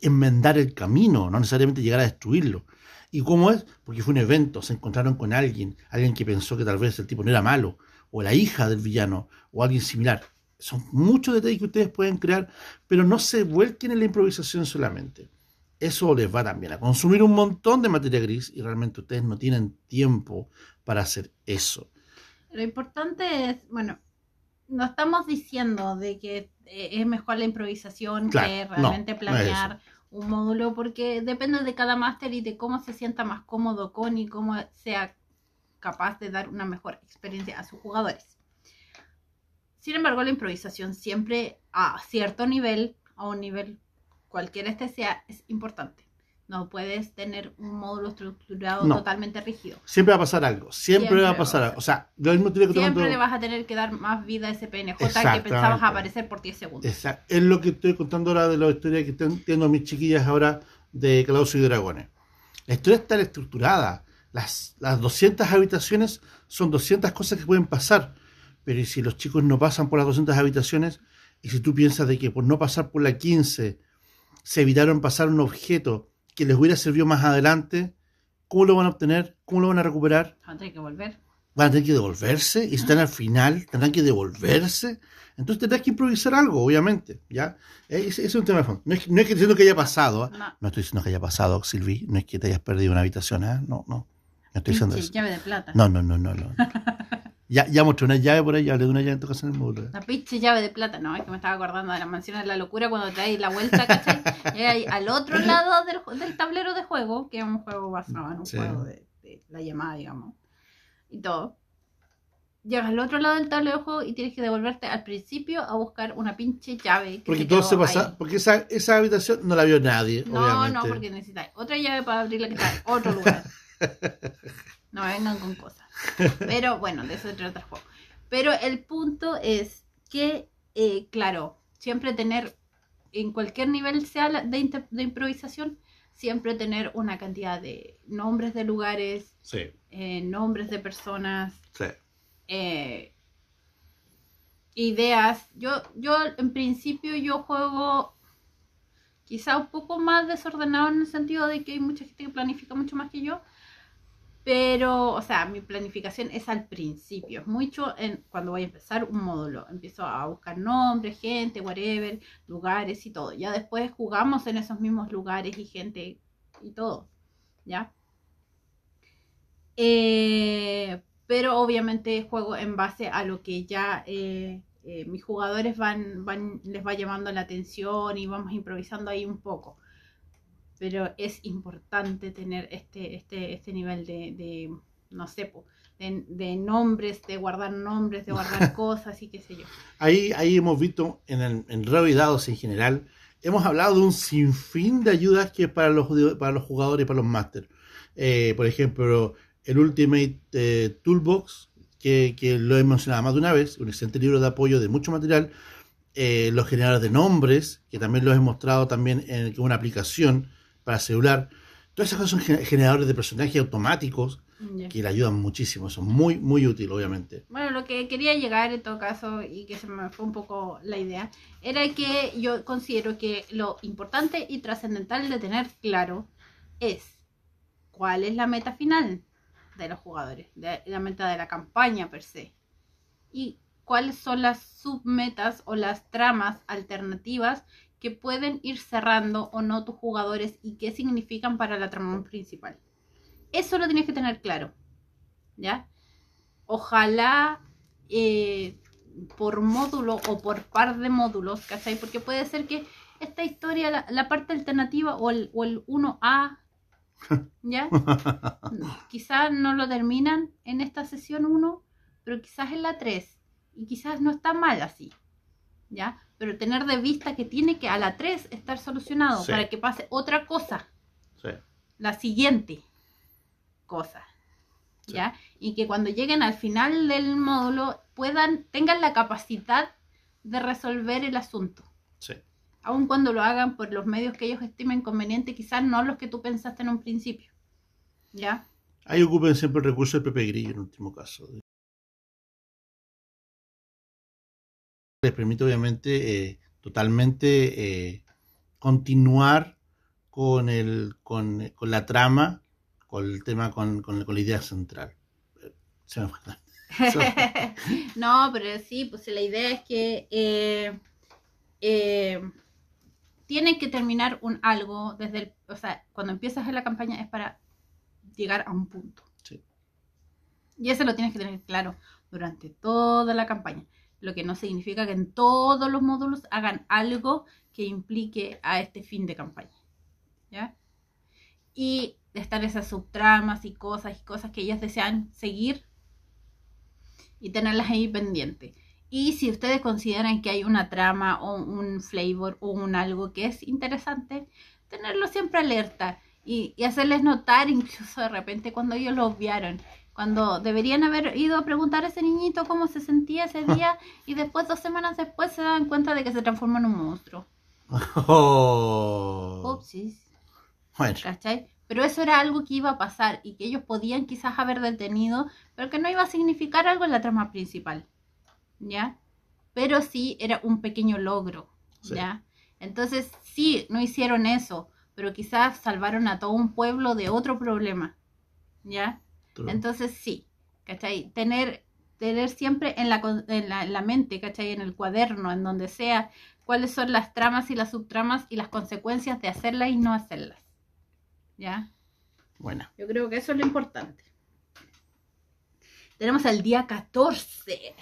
enmendar el camino, no necesariamente llegar a destruirlo. ¿Y cómo es? Porque fue un evento, se encontraron con alguien, alguien que pensó que tal vez el tipo no era malo, o la hija del villano, o alguien similar. Son muchos detalles que ustedes pueden crear, pero no se vuelquen en la improvisación solamente. Eso les va también a consumir un montón de materia gris y realmente ustedes no tienen tiempo para hacer eso. Lo importante es, bueno, no estamos diciendo de que es mejor la improvisación Claro, que no, realmente no es planear un módulo, porque depende de cada máster y de cómo se sienta más cómodo con y cómo sea capaz de dar una mejor experiencia a sus jugadores. Sin embargo, la improvisación siempre a cierto nivel, a un nivel cualquiera este sea, es importante. No puedes tener un módulo estructurado No. totalmente rígido. Siempre va a pasar algo, siempre, Siempre va a pasar algo. O sea, lo mismo tiene que Siempre le vas a tener que dar más vida a ese PNJ que pensabas aparecer por 10 segundos. Esa- es lo que estoy contando ahora de la historia que están teniendo mis chiquillas ahora de Calabozos y Dragones. La historia está estructurada. Las, las 200 habitaciones son 200 cosas que pueden pasar. Pero ¿y si los chicos no pasan por las 200 habitaciones? Y si tú piensas de que por no pasar por la 15 se evitaron pasar un objeto que les hubiera servido más adelante, ¿cómo lo van a obtener? ¿Cómo lo van a recuperar? Van a tener que volver. van a tener que devolverse y están al final tendrán que devolverse. Entonces tendrás que improvisar algo, obviamente, ¿ya? Ese es un tema de fondo. No es, no es que diciendo que haya pasado, ¿eh? No. no estoy diciendo que haya pasado, Silvi, no es que te hayas perdido una habitación, ¿eh? No, no, no estoy diciendo eso. llave de plata. No, no, no, no, no. Ya, ya mostré una llave por ahí, hablé de una llave en tu casa en el módulo. La pinche llave de plata, no, es que me estaba acordando de la mansión de la locura cuando te dais la vuelta, ¿cachai? Y ahí al otro lado del, del tablero de juego, que es un juego basado en un Sí. juego de, de la llamada, digamos, y todo. Llegas al otro lado del tablero de juego y tienes que devolverte al principio a buscar una pinche llave. Que Porque todo se pasa, ahí. porque esa, esa habitación no la vio nadie, No, obviamente. no, porque necesitas otra llave para abrirla que está en otro lugar. No vengan con cosas. Pero bueno, de eso trata el juego. Pero el punto es que, eh, claro, siempre tener, en cualquier nivel sea de, de improvisación, siempre tener una cantidad de nombres de lugares, Sí, eh, nombres de personas, sí. eh, ideas. Yo, yo en principio yo juego quizá un poco más desordenado en el sentido de que hay mucha gente que planifica mucho más que yo. Pero, o sea, mi planificación es al principio, es mucho en cuando voy a empezar un módulo. Empiezo a buscar nombres, gente, whatever, lugares y todo. Ya después jugamos en esos mismos lugares y gente y todo. ¿Ya? Eh, pero obviamente juego en base a lo que ya eh, eh, mis jugadores van, van, les va llamando la atención y vamos improvisando ahí un poco. Pero es importante tener este, este, este nivel de, de no sé, po, de, de nombres, de guardar nombres, de guardar cosas y qué sé yo. Ahí, ahí hemos visto en, el, en Reo y Dados en general, hemos hablado de un sinfín de ayudas que es para los, para los jugadores y para los máster. Eh, por ejemplo, el Ultimate eh, Toolbox, que, que lo he mencionado más de una vez, un excelente libro de apoyo de mucho material. Eh, los generadores de nombres, que también los he mostrado también en una aplicación para celular. Todas esas cosas son gener- generadores de personajes automáticos que le ayudan muchísimo. Son muy, muy útiles, obviamente. Bueno, lo que quería llegar en todo caso y que se me fue un poco la idea, era que yo considero que lo importante y trascendental de tener claro es cuál es la meta final de los jugadores, de la meta de la campaña per se, y cuáles son las submetas o las tramas alternativas que pueden ir cerrando o no tus jugadores y qué significan para la trama principal. Eso lo tienes que tener claro, ¿ya? ojalá eh, por módulo o por par de módulos, ¿cachai? Porque puede ser que esta historia, la, la parte alternativa o el, o el 1A, ¿ya? quizás no lo terminan en esta sesión 1, pero quizás en la 3. Y quizás no está mal así, ¿ya? Pero tener de vista que tiene que a la 3 estar solucionado Sí. para que pase otra cosa Sí. la siguiente cosa. Sí. ¿Ya? Y que cuando lleguen al final del módulo puedan, tengan la capacidad de resolver el asunto. Sí. Aun cuando lo hagan por los medios que ellos estimen conveniente, quizás no los que tú pensaste en un principio. ¿Ya? Ahí ocupen siempre el recurso del Pepe Grillo en último caso. Les permite obviamente eh, totalmente eh, continuar con, el, con, con la trama, con el tema, con, con, con la idea central. Eh, Se me fue. no, pero sí, pues la idea es que eh, eh, tienen que terminar un algo desde el, o sea, cuando empiezas en la campaña es para llegar a un punto. Sí. Y eso lo tienes que tener claro durante toda la campaña. Lo que no significa que en todos los módulos hagan algo que implique a este fin de campaña. ¿Ya? Y están esas subtramas y cosas y cosas que ellos desean seguir y tenerlas ahí pendientes. Y si ustedes consideran que hay una trama o un flavor o un algo que es interesante, tenerlo siempre alerta y, y hacerles notar incluso de repente cuando ellos lo obviaron. Cuando deberían haber ido a preguntar a ese niñito cómo se sentía ese día y después, dos semanas después, se dan cuenta de que se transformó en un monstruo. Oh. Upsis. Bueno, ¿cachai? Pero eso era algo que iba a pasar y que ellos podían quizás haber detenido, pero que no iba a significar algo en la trama principal, ¿ya? Pero sí era un pequeño logro, Sí. ¿ya? Entonces, sí, no hicieron eso, pero quizás salvaron a todo un pueblo de otro problema, ¿ya? True. Entonces, sí, ¿cachai? Tener, tener siempre en la, en, la, en la mente, ¿cachai? En el cuaderno, en donde sea, cuáles son las tramas y las subtramas y las consecuencias de hacerlas y no hacerlas. ¿Ya? Bueno. Yo creo que eso es lo importante. Tenemos el día 14.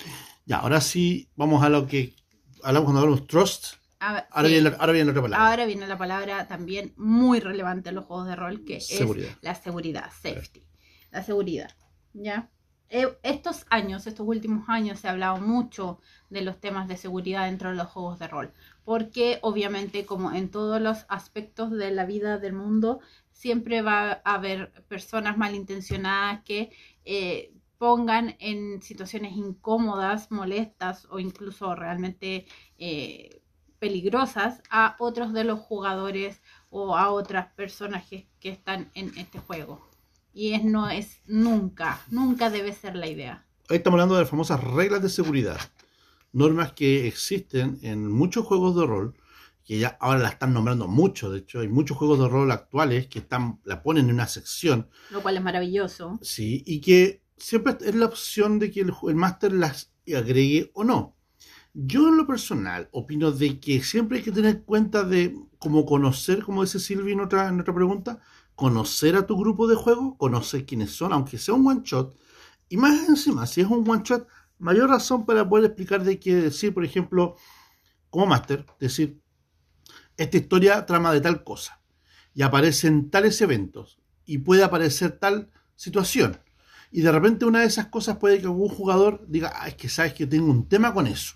Ya, ahora sí, vamos a lo que hablamos cuando hablamos trust. Ahora, sí. viene, la- ahora viene la otra palabra. Ahora viene la palabra también muy relevante en los juegos de rol, que Seguridad. es la seguridad, safety. La seguridad, ¿ya? Eh, estos años, estos últimos años, se ha hablado mucho de los temas de seguridad dentro de los juegos de rol, porque obviamente, como en todos los aspectos de la vida del mundo, siempre va a haber personas malintencionadas que eh, pongan en situaciones incómodas, molestas o incluso realmente eh, peligrosas a otros de los jugadores o a otras personas que, que están en este juego. Y es, no es nunca, nunca debe ser la idea. Hoy estamos hablando de las famosas reglas de seguridad. Normas que existen en muchos juegos de rol, que ya ahora la están nombrando mucho. De hecho, hay muchos juegos de rol actuales que están, la ponen en una sección, Lo cual es maravilloso. sí, y que siempre es la opción de que el, el máster las agregue o no. Yo en lo personal opino de que siempre hay que tener cuenta de como conocer, como dice Silvi en otra, en otra pregunta, conocer a tu grupo de juego, conocer quiénes son, aunque sea un one shot, y más encima, si es un one shot, mayor razón para poder explicar de qué decir, por ejemplo, como máster, decir, esta historia trama de tal cosa, y aparecen tales eventos, y puede aparecer tal situación. Y de repente una de esas cosas puede que algún jugador diga, ah, es que sabes que tengo un tema con eso.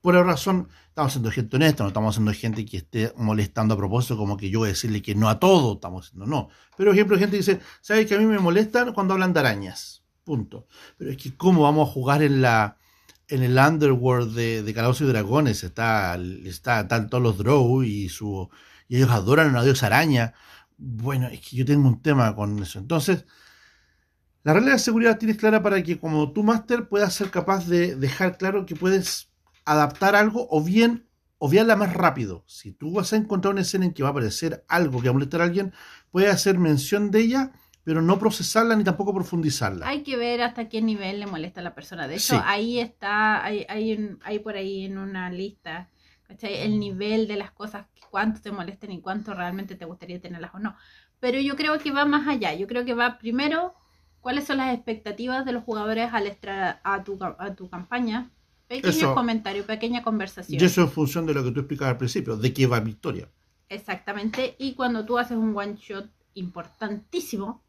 Por esa razón, estamos siendo gente honesta, no estamos siendo gente que esté molestando a propósito, como que yo voy a decirle que no a todo, estamos diciendo no. Pero, por ejemplo, gente dice, ¿sabes que a mí me molestan cuando hablan de arañas? Punto. Pero es que, ¿cómo vamos a jugar en la en el underworld de, de Calabozos y Dragones? Está, está, están todos los Drow y, su, y ellos adoran a una diosa araña. Bueno, es que yo tengo un tema con eso. Entonces, la regla de seguridad tienes clara para que como tu máster puedas ser capaz de dejar claro que puedes adaptar algo o bien obviarla más rápido. Si tú vas a encontrar una escena en que va a aparecer algo que va a molestar a alguien, puedes hacer mención de ella, pero no procesarla ni tampoco profundizarla. Hay que ver hasta qué nivel le molesta a la persona. De hecho, Sí. ahí está, hay, hay, un- hay por ahí en una lista, ¿cachai? El nivel de las cosas, cuánto te molesten y cuánto realmente te gustaría tenerlas o no. Pero yo creo que va más allá. Yo creo que va primero, cuáles son las expectativas de los jugadores al entrar a tu, ca- a tu campaña. Pequeño Eso. comentario, pequeña conversación. Y eso en función de lo que tú explicabas al principio, de qué va Victoria. Exactamente. Y cuando tú haces un one shot importantísimo,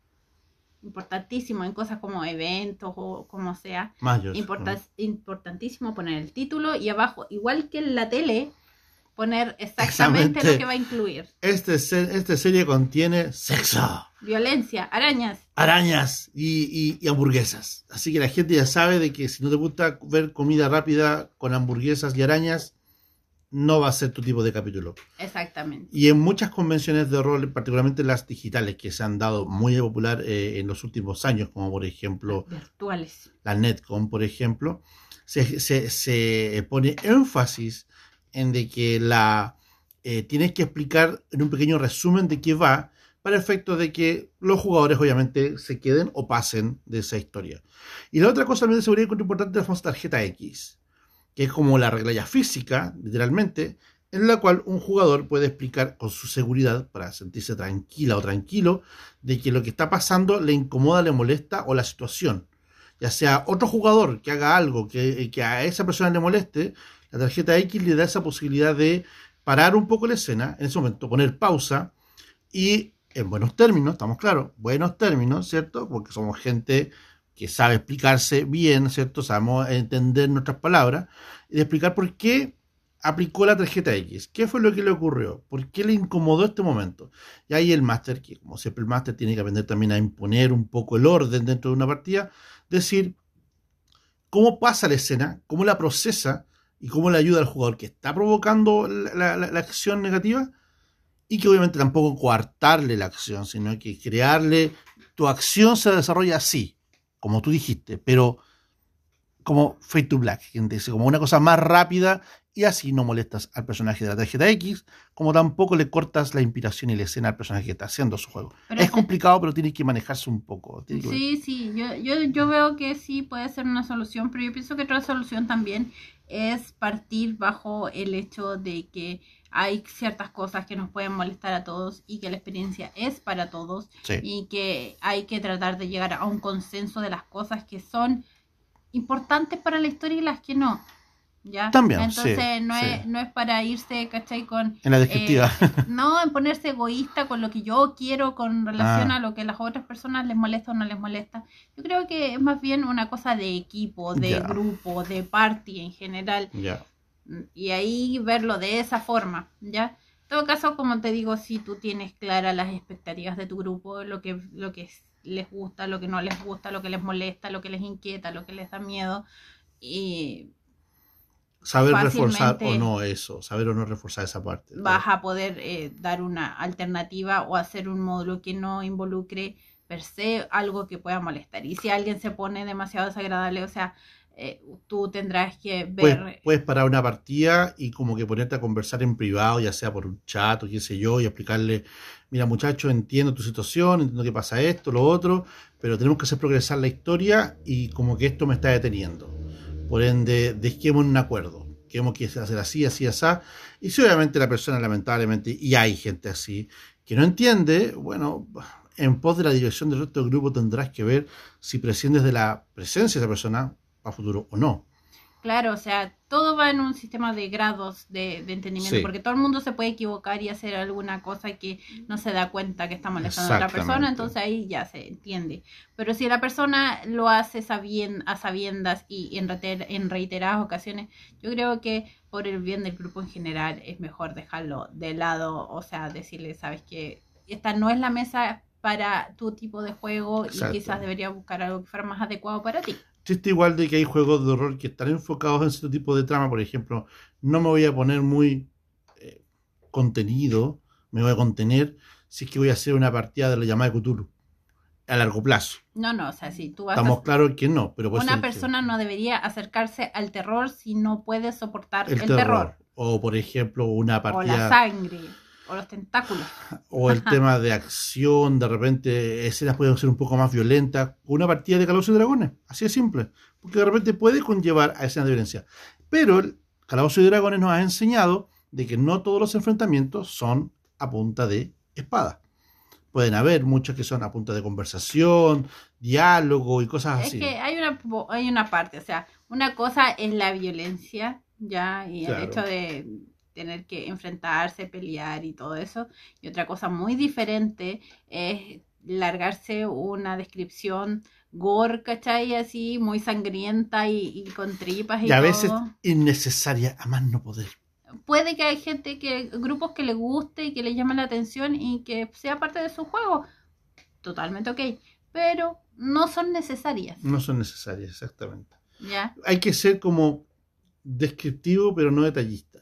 importantísimo en cosas como eventos o como sea, importa- importantísimo poner el título y abajo, igual que en la tele, poner exactamente Exactamente. lo que va a incluir. Este, esta serie contiene sexo, Violencia, arañas. arañas y, y- y hamburguesas. Así que la gente ya sabe de que si no te gusta ver comida rápida con hamburguesas y arañas, no va a ser tu tipo de capítulo. Exactamente. Y en muchas convenciones de rol, particularmente las digitales, que se han dado muy popular eh, en los últimos años, como por ejemplo Virtuales. la Netcom, por ejemplo, se, se- se pone énfasis en de que la eh, tienes que explicar en un pequeño resumen de qué va, para efecto de que los jugadores obviamente se queden o pasen de esa historia. Y la otra cosa también de seguridad que importante es la famosa tarjeta X, que es como la regla ya física, literalmente, en la cual un jugador puede explicar con su seguridad, para sentirse tranquila o tranquilo, de que lo que está pasando le incomoda, le molesta o la situación ya sea otro jugador que haga algo que, que a esa persona le moleste, la tarjeta X le da esa posibilidad de parar un poco la escena, en ese momento poner pausa y en buenos términos, estamos claros, buenos términos, ¿cierto? Porque somos gente que sabe explicarse bien, ¿cierto? Sabemos entender nuestras palabras y de explicar por qué aplicó la tarjeta X. ¿Qué fue lo que le ocurrió? ¿Por qué le incomodó este momento? Y ahí el máster, que como siempre el máster tiene que aprender también a imponer un poco el orden dentro de una partida, decir cómo pasa la escena, cómo la procesa y cómo le ayuda al jugador que está provocando la, acción negativa y que obviamente tampoco coartarle la acción, sino que crearle, tu acción se desarrolla así, como tú dijiste, pero como Fate to Black, como una cosa más rápida y así no molestas al personaje de la tarjeta X, como tampoco le cortas la inspiración y la escena al personaje que está haciendo su juego. Pero es complicado, pero tiene que manejarse un poco. que- Sí, sí, yo, yo, yo veo que sí puede ser una solución, pero yo pienso que otra solución también es partir bajo el hecho de que hay ciertas cosas que nos pueden molestar a todos y que la experiencia es para todos Sí. y que hay que tratar de llegar a un consenso de las cosas que son importantes para la historia y las que no. ¿Ya? También, Entonces sí, no, sí. Es, no es para irse, ¿cachai? Con En la descriptiva. eh, no, en ponerse egoísta con lo que yo quiero con relación Ah. a lo que las otras personas les molesta o no les molesta. Yo creo que es más bien una cosa de equipo, de grupo, de party en general. ya. Y ahí verlo de esa forma, ¿ya? En todo caso, como te digo, si tú tienes claras las expectativas de tu grupo, lo que, lo que les gusta, lo que no les gusta, lo que les molesta, lo que les inquieta, lo que les da miedo, y Saber reforzar o no eso, saber o no reforzar esa parte. vas a poder eh, dar una alternativa o hacer un módulo que no involucre per se algo que pueda molestar. Y si alguien se pone demasiado desagradable, o sea, eh, tú tendrás que ver... Puedes, puedes parar una partida y como que ponerte a conversar en privado, ya sea por un chat o qué sé yo, y explicarle, mira muchacho, entiendo tu situación, entiendo que pasa esto, lo otro, pero tenemos que hacer progresar la historia y como que esto me está deteniendo. Por ende, dejemos un acuerdo. Queremos que hacer así, así, así. Y si obviamente la persona, lamentablemente, y hay gente así, que no entiende, bueno, en pos de la dirección del resto del grupo tendrás que ver si prescindes de la presencia de esa persona a futuro o no. Claro, o sea, todo va en un sistema de grados de, de entendimiento, Sí. porque todo el mundo se puede equivocar y hacer alguna cosa que no se da cuenta que está molestando a otra persona, entonces ahí ya se entiende. Pero si la persona lo hace sabien- a sabiendas y en, reiter- en reiteradas ocasiones, yo creo que por el bien del grupo en general es mejor dejarlo de lado, o sea, decirle, sabes que esta no es la mesa para tu tipo de juego Exacto. y quizás debería buscar algo que fuera más adecuado para ti. Existe igual de que hay juegos de horror que están enfocados en cierto tipo de trama, por ejemplo, no me voy a poner muy eh, contenido, me voy a contener si es que voy a hacer una partida de la llamada de Cthulhu a largo plazo. No, no, o sea, si tú vas a Estamos claros que no, pero una ser que- persona no debería acercarse al terror si no puede soportar el, el terror, terror. O por ejemplo, una o la partida sangre o los tentáculos. o el tema de acción, de repente escenas pueden ser un poco más violentas, una partida de Calabozos y Dragones, así de simple, porque de repente puede conllevar a escenas de violencia. Pero el Calabozos y Dragones nos ha enseñado de que no todos los enfrentamientos son a punta de espada. Pueden haber muchos que son a punta de conversación, diálogo y cosas Es así. que hay una hay una parte, o sea, una cosa es la violencia, ya, y Claro. el hecho de tener que enfrentarse, pelear y todo eso, y otra cosa muy diferente es largarse una descripción gore, ¿cachai? Así, muy sangrienta y, y con tripas y, Y a veces innecesaria a más no poder. puede que hay gente que, grupos que le guste y que le llame la atención y que sea parte de su juego. Totalmente ok. Pero no son necesarias. No son necesarias, exactamente. ¿Ya? Hay que ser como descriptivo, pero no detallista.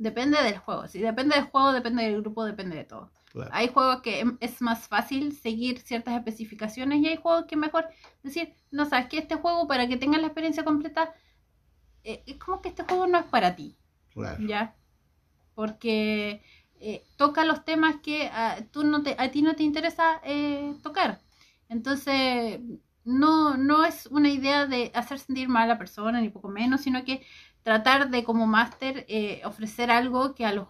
Depende del juego. Si depende del juego, depende del grupo, depende de todo. Claro. Hay juegos que em- es más fácil seguir ciertas especificaciones y hay juegos que mejor decir, no sabes que este juego para que tengas la experiencia completa, eh, es como que este juego no es para ti. claro. ¿ya? Porque eh, toca los temas que a, tú no te, a ti no te interesa eh, tocar. Entonces, no, no es una idea de hacer sentir mal a la persona, ni poco menos, sino que tratar de como máster eh, ofrecer algo que a los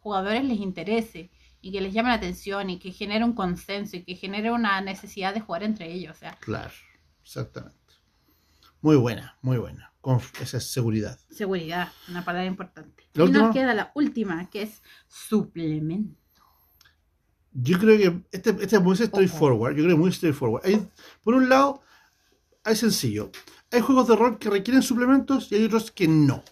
jugadores les interese y que les llame la atención y que genere un consenso y que genere una necesidad de jugar entre ellos. O sea, Claro, exactamente. Muy buena, muy buena. Con esa seguridad. seguridad, una palabra importante. ¿La y última? nos queda la última, que es suplemento. Yo creo que este, este es muy straightforward. Yo creo que muy straightforward. Hay, por un lado, hay sencillo. Hay juegos de rol que requieren suplementos y hay otros que no.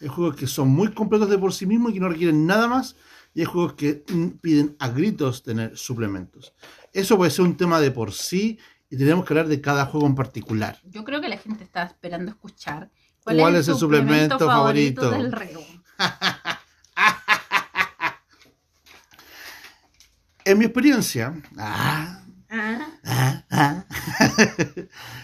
Hay juegos que son muy completos de por sí mismos y que no requieren nada más. Y hay juegos que mm, piden a gritos tener suplementos. Eso puede ser un tema de por sí y tenemos que hablar de cada juego en particular. Yo creo que la gente está esperando escuchar ¿Cuál es el suplemento favorito? del reo. En mi experiencia, ah, Ah, ah, ah,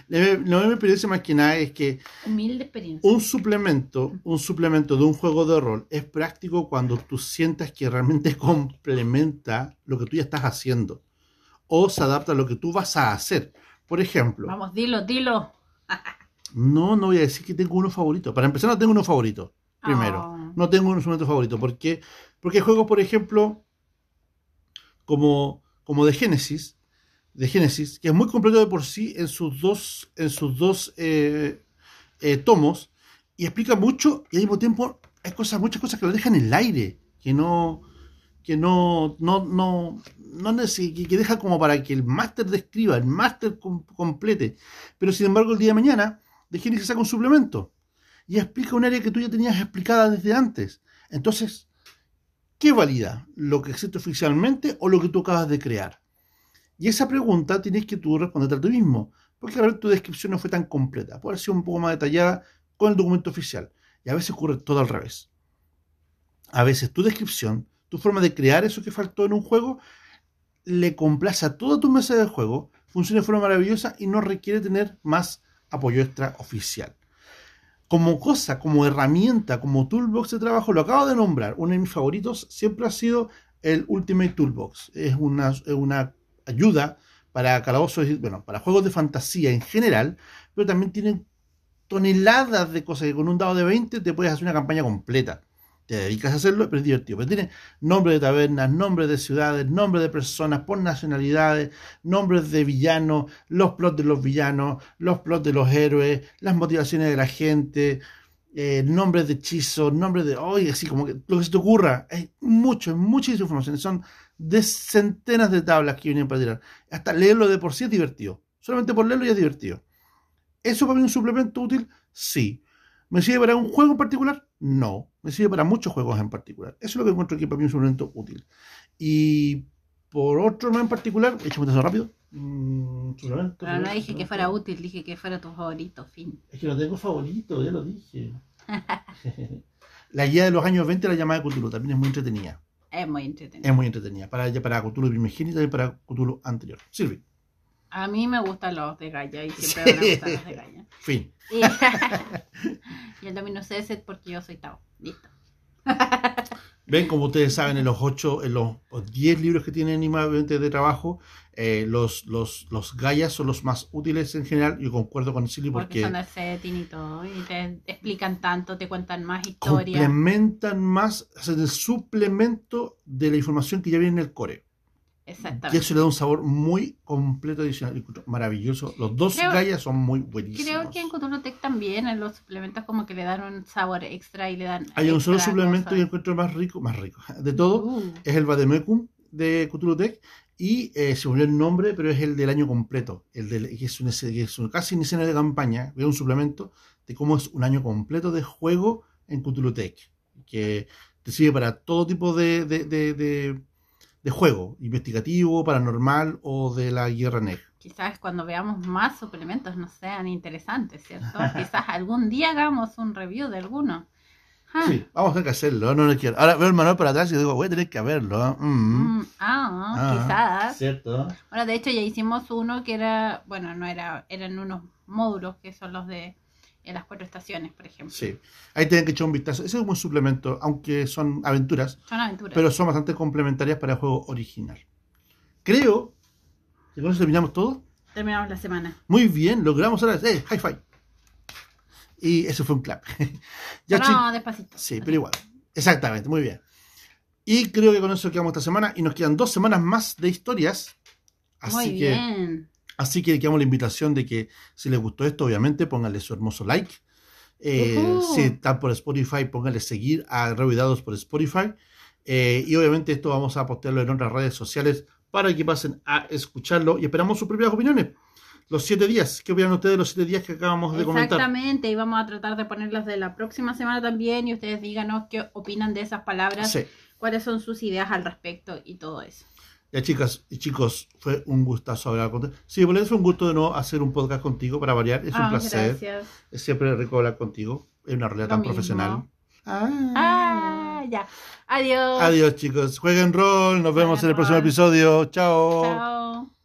La mi experiencia más que nada es que Humilde experiencia. un suplemento, un suplemento de un juego de rol es práctico cuando tú sientas que realmente complementa lo que tú ya estás haciendo o se adapta a lo que tú vas a hacer. Por ejemplo, Vamos, dilo, dilo. no, no voy a decir que tengo uno favorito. Para empezar, no tengo uno favorito. Primero, Oh. no tengo un instrumento favorito. ¿Por qué? Porque hay juegos, por ejemplo, como, como de Genesis, de Genesis, que es muy completo de por sí en sus dos, en sus dos eh, eh, tomos, y explica mucho, y al mismo tiempo hay cosas, muchas cosas que lo dejan en el aire, que no, que no, no, no, no que, deja como para que el máster describa, el máster com- complete. Pero sin embargo, el día de mañana, de Genesis saca un suplemento y explica un área que tú ya tenías explicada desde antes. Entonces, ¿qué valida? ¿Lo que existe oficialmente o lo que tú acabas de crear? Y esa pregunta tienes que tú responderte a ti mismo, porque a ver tu descripción no fue tan completa, puede ser un poco más detallada con el documento oficial. Y a veces ocurre todo al revés. A veces tu descripción, tu forma de crear eso que faltó en un juego, le complace a toda tu mesa de juego, funciona de forma maravillosa y no requiere tener más apoyo extra oficial como cosa, como herramienta, como toolbox de trabajo, lo acabo de nombrar. Uno de mis favoritos siempre ha sido el Ultimate Toolbox. Es una ayuda para calabozos, bueno, para juegos de fantasía en general, pero también tienen toneladas de cosas que con un dado de 20 te puedes hacer una campaña completa. Te dedicas a hacerlo, pero es divertido. Pero tiene nombres de tabernas, nombres de ciudades, nombres de personas por nacionalidades, nombres de villanos, los plots de los villanos, los plots de los héroes, las motivaciones de la gente, eh, nombres de hechizos, nombres de. Oye, así como que lo que se te ocurra. Hay mucho, muchísima información. Son de centenas de tablas que vienen para tirar. Hasta leerlo de por sí es divertido. Solamente por leerlo ya es divertido. ¿Eso para mí es un suplemento útil? Sí. ¿Me sirve para un juego en particular? No. Me sirve para muchos juegos en particular. Eso es lo que encuentro que para mí es un suplemento útil. Y por otro más en particular, un vistazo rápido. Mm, suplemento, Pero no dije que fuera útil, dije que fuera tu favorito, fin. Es que no tengo favorito, ya lo dije. la guía de los años 20 la llamada de Cthulhu también es muy entretenida. Es muy entretenido. Es muy entretenida. Para, para Cthulhu primigénito y para Cthulhu anterior. Sirve. A mí me gustan los de Gaia y siempre Sí. me gustan los de Gaia. Fin. Y, y el Domino Ceset porque yo soy Tao. Listo. Ven, como ustedes saben, en los 8, en los 10 libros que tienen animadamente de trabajo, eh, los, los, los Gaias son los más útiles en general. Yo concuerdo con Silly Porque, porque son setting y todo. Y te explican tanto, te cuentan más historia. complementan más, hacen el suplemento de la información que ya viene en el core. Y Exactamente. eso le da un sabor muy completo adicional. Maravilloso. Los dos Creo- Gaias son muy buenísimos. Creo que en Cthulhu Tech también, en los suplementos como que le dan un sabor extra y le dan. Hay un solo suplemento cosas. y encuentro más rico, más rico de todo. Uh, Es el Vademecum de Cthulhu Tech. Y eh, se volvió el nombre, pero es el del año completo. El del, que es, un, que es un- casi un escenario de campaña. Es un suplemento de cómo es un año completo de juego en Cthulhu Tech. Que te sirve para todo tipo de, de, de, de- de juego. Investigativo, paranormal o de la guerra negra. quizás cuando veamos más suplementos no sean interesantes, ¿cierto? quizás algún día hagamos un review de alguno. Ah, Sí, vamos a tener que hacerlo. No, no quiero. Ahora veo el manual para atrás y digo, voy a tener que verlo. ¿eh? Mm. mm, ah, Ah, quizás. Cierto. Bueno, de hecho ya hicimos uno que era, bueno, no era, eran unos módulos que son los de en las cuatro estaciones, por ejemplo. Sí. Ahí tienen que echar un vistazo. Ese es un buen suplemento, aunque son aventuras, Son aventuras. pero son bastante complementarias para el juego original. Creo que con eso terminamos todo. Terminamos la semana. Muy bien, logramos ahora. ¡Eh! High five. Y eso fue un clap. ya, no, despacito. Sí, pero igual. Exactamente, muy bien. Y creo que con eso quedamos esta semana. Y nos quedan dos semanas más de historias. Así Muy que. bien. Así que le quedamos la invitación de que si les gustó esto, obviamente, pónganle su hermoso like. Eh. Si están por Spotify, pónganle seguir a Revidados por Spotify. Eh, y obviamente esto vamos a postearlo en otras redes sociales para que pasen a escucharlo y esperamos sus propias opiniones. Los siete días, ¿qué opinan ustedes de los siete días que acabamos de comentar? Exactamente, y vamos a tratar de ponerlas de la próxima semana también y ustedes díganos qué opinan de esas palabras, Sí. cuáles son sus ideas al respecto y todo eso. Ya chicas y chicos, fue un gustazo hablar contigo. Sí, por fue un gusto de nuevo hacer un podcast contigo para variar. Es un Ah, placer. Gracias. Es siempre rico hablar contigo. Es una realidad Lo tan mismo. profesional. Ah. Ah, ya. Adiós. Adiós chicos, jueguen rol, nos vemos en el próximo rol. episodio, chao. Chao.